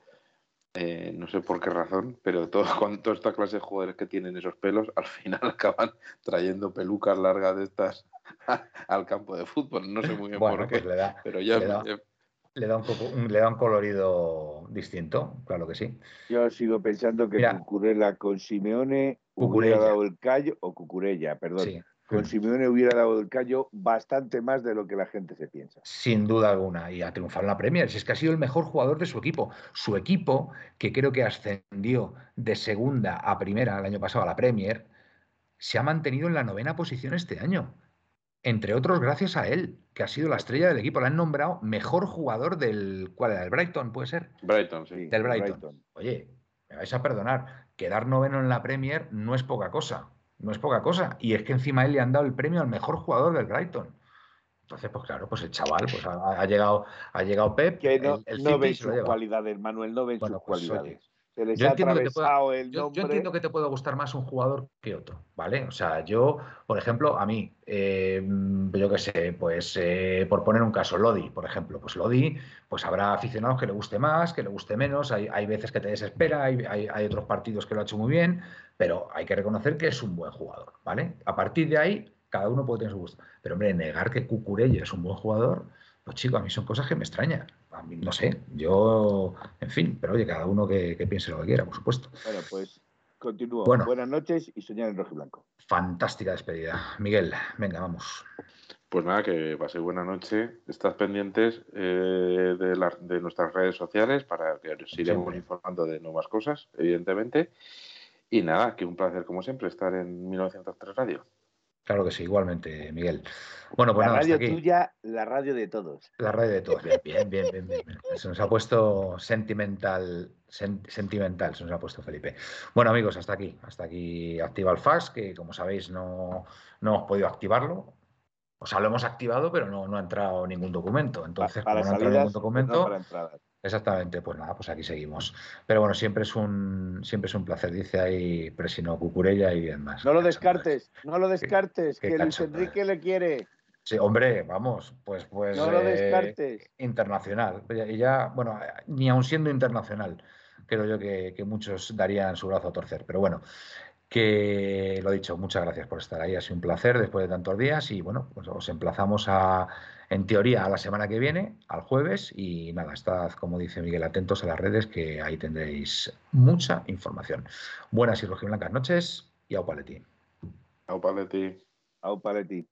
eh, no sé por qué razón, pero todo, con toda esta clase de jugadores que tienen esos pelos, al final acaban trayendo pelucas largas de estas al campo de fútbol. No sé muy bien por pues qué. pero ya, le da un, le da un colorido distinto, claro que sí. Yo sigo pensando que Cucurella con Simeone hubiera dado el callo, o Cucurella, perdón. Con Simeone hubiera dado el callo bastante más de lo que la gente se piensa. Sin duda alguna, y a triunfar en la Premier. Si es que ha sido el mejor jugador de su equipo. Su equipo, que creo que ascendió de segunda a primera el año pasado a la Premier, se ha mantenido en la novena posición este año entre otros gracias a él, que ha sido la estrella del equipo. Le han nombrado mejor jugador del. ¿Cuál era? ¿El Brighton? ¿Puede ser? Brighton, sí. Del Brighton. Oye, me vais a perdonar, quedar noveno en la Premier no es poca cosa. No es poca cosa. Y es que encima él le han dado el premio al mejor jugador del Brighton. Entonces, pues claro, pues el chaval pues ha, llegado, ha llegado Pep. Que no, el, no sus cualidades, Manuel, no ven sus pues, cualidades yo entiendo, que te puede gustar más un jugador que otro, ¿vale? O sea, yo, por ejemplo, a mí, eh, yo qué sé, pues eh, por poner un caso, Lodi, por ejemplo, pues Lodi, pues habrá aficionados que le guste más, que le guste menos, hay, veces que te desespera, hay, hay, otros partidos que lo ha hecho muy bien, pero hay que reconocer que es un buen jugador, ¿vale? A partir de ahí, cada uno puede tener su gusto. Pero, hombre, negar que Cucurella es un buen jugador, pues chico, a mí son cosas que me extrañan. A mí, no sé, yo, en fin, pero oye, cada uno que, piense lo que quiera, por supuesto. Bueno, pues continúo. Buenas noches y soñar en rojo y blanco. Fantástica despedida. Miguel, venga, vamos. Pues nada, que pase buena noche. Estás pendientes eh, de, de, nuestras redes sociales para que os iremos informando de nuevas cosas, evidentemente. Y nada, que un placer como siempre estar en 1903 Radio. Claro que sí, igualmente, Miguel. Bueno, pues la radio tuya, la radio de todos. La radio de todos. Bien, bien, bien, bien, bien. Se nos ha puesto sentimental, sentimental, se nos ha puesto Felipe. Bueno, amigos, hasta aquí. Hasta aquí activa el fax, que como sabéis no, no hemos podido activarlo. O sea, lo hemos activado, pero no, no ha entrado ningún documento. Entonces, para, como no ha entrado ningún documento. Exactamente, pues nada, pues aquí seguimos. Pero bueno, siempre es un siempre es un placer, dice ahí Presino Cucurella y demás. No lo descartes, no lo descartes, que Luis Enrique le quiere. Sí, hombre, vamos, pues pues no lo eh, descartes. internacional. Y ya, bueno, ni aun siendo internacional, creo yo que, que muchos darían su brazo a torcer. Pero bueno, que lo dicho, muchas gracias por estar ahí, ha sido un placer después de tantos días y bueno, pues os emplazamos a, en teoría, a la semana que viene, al jueves y nada, estad, como dice Miguel, atentos a las redes que ahí tendréis mucha información. Buenas y rojiblancas noches y au paleti. Au paleti. Au paleti.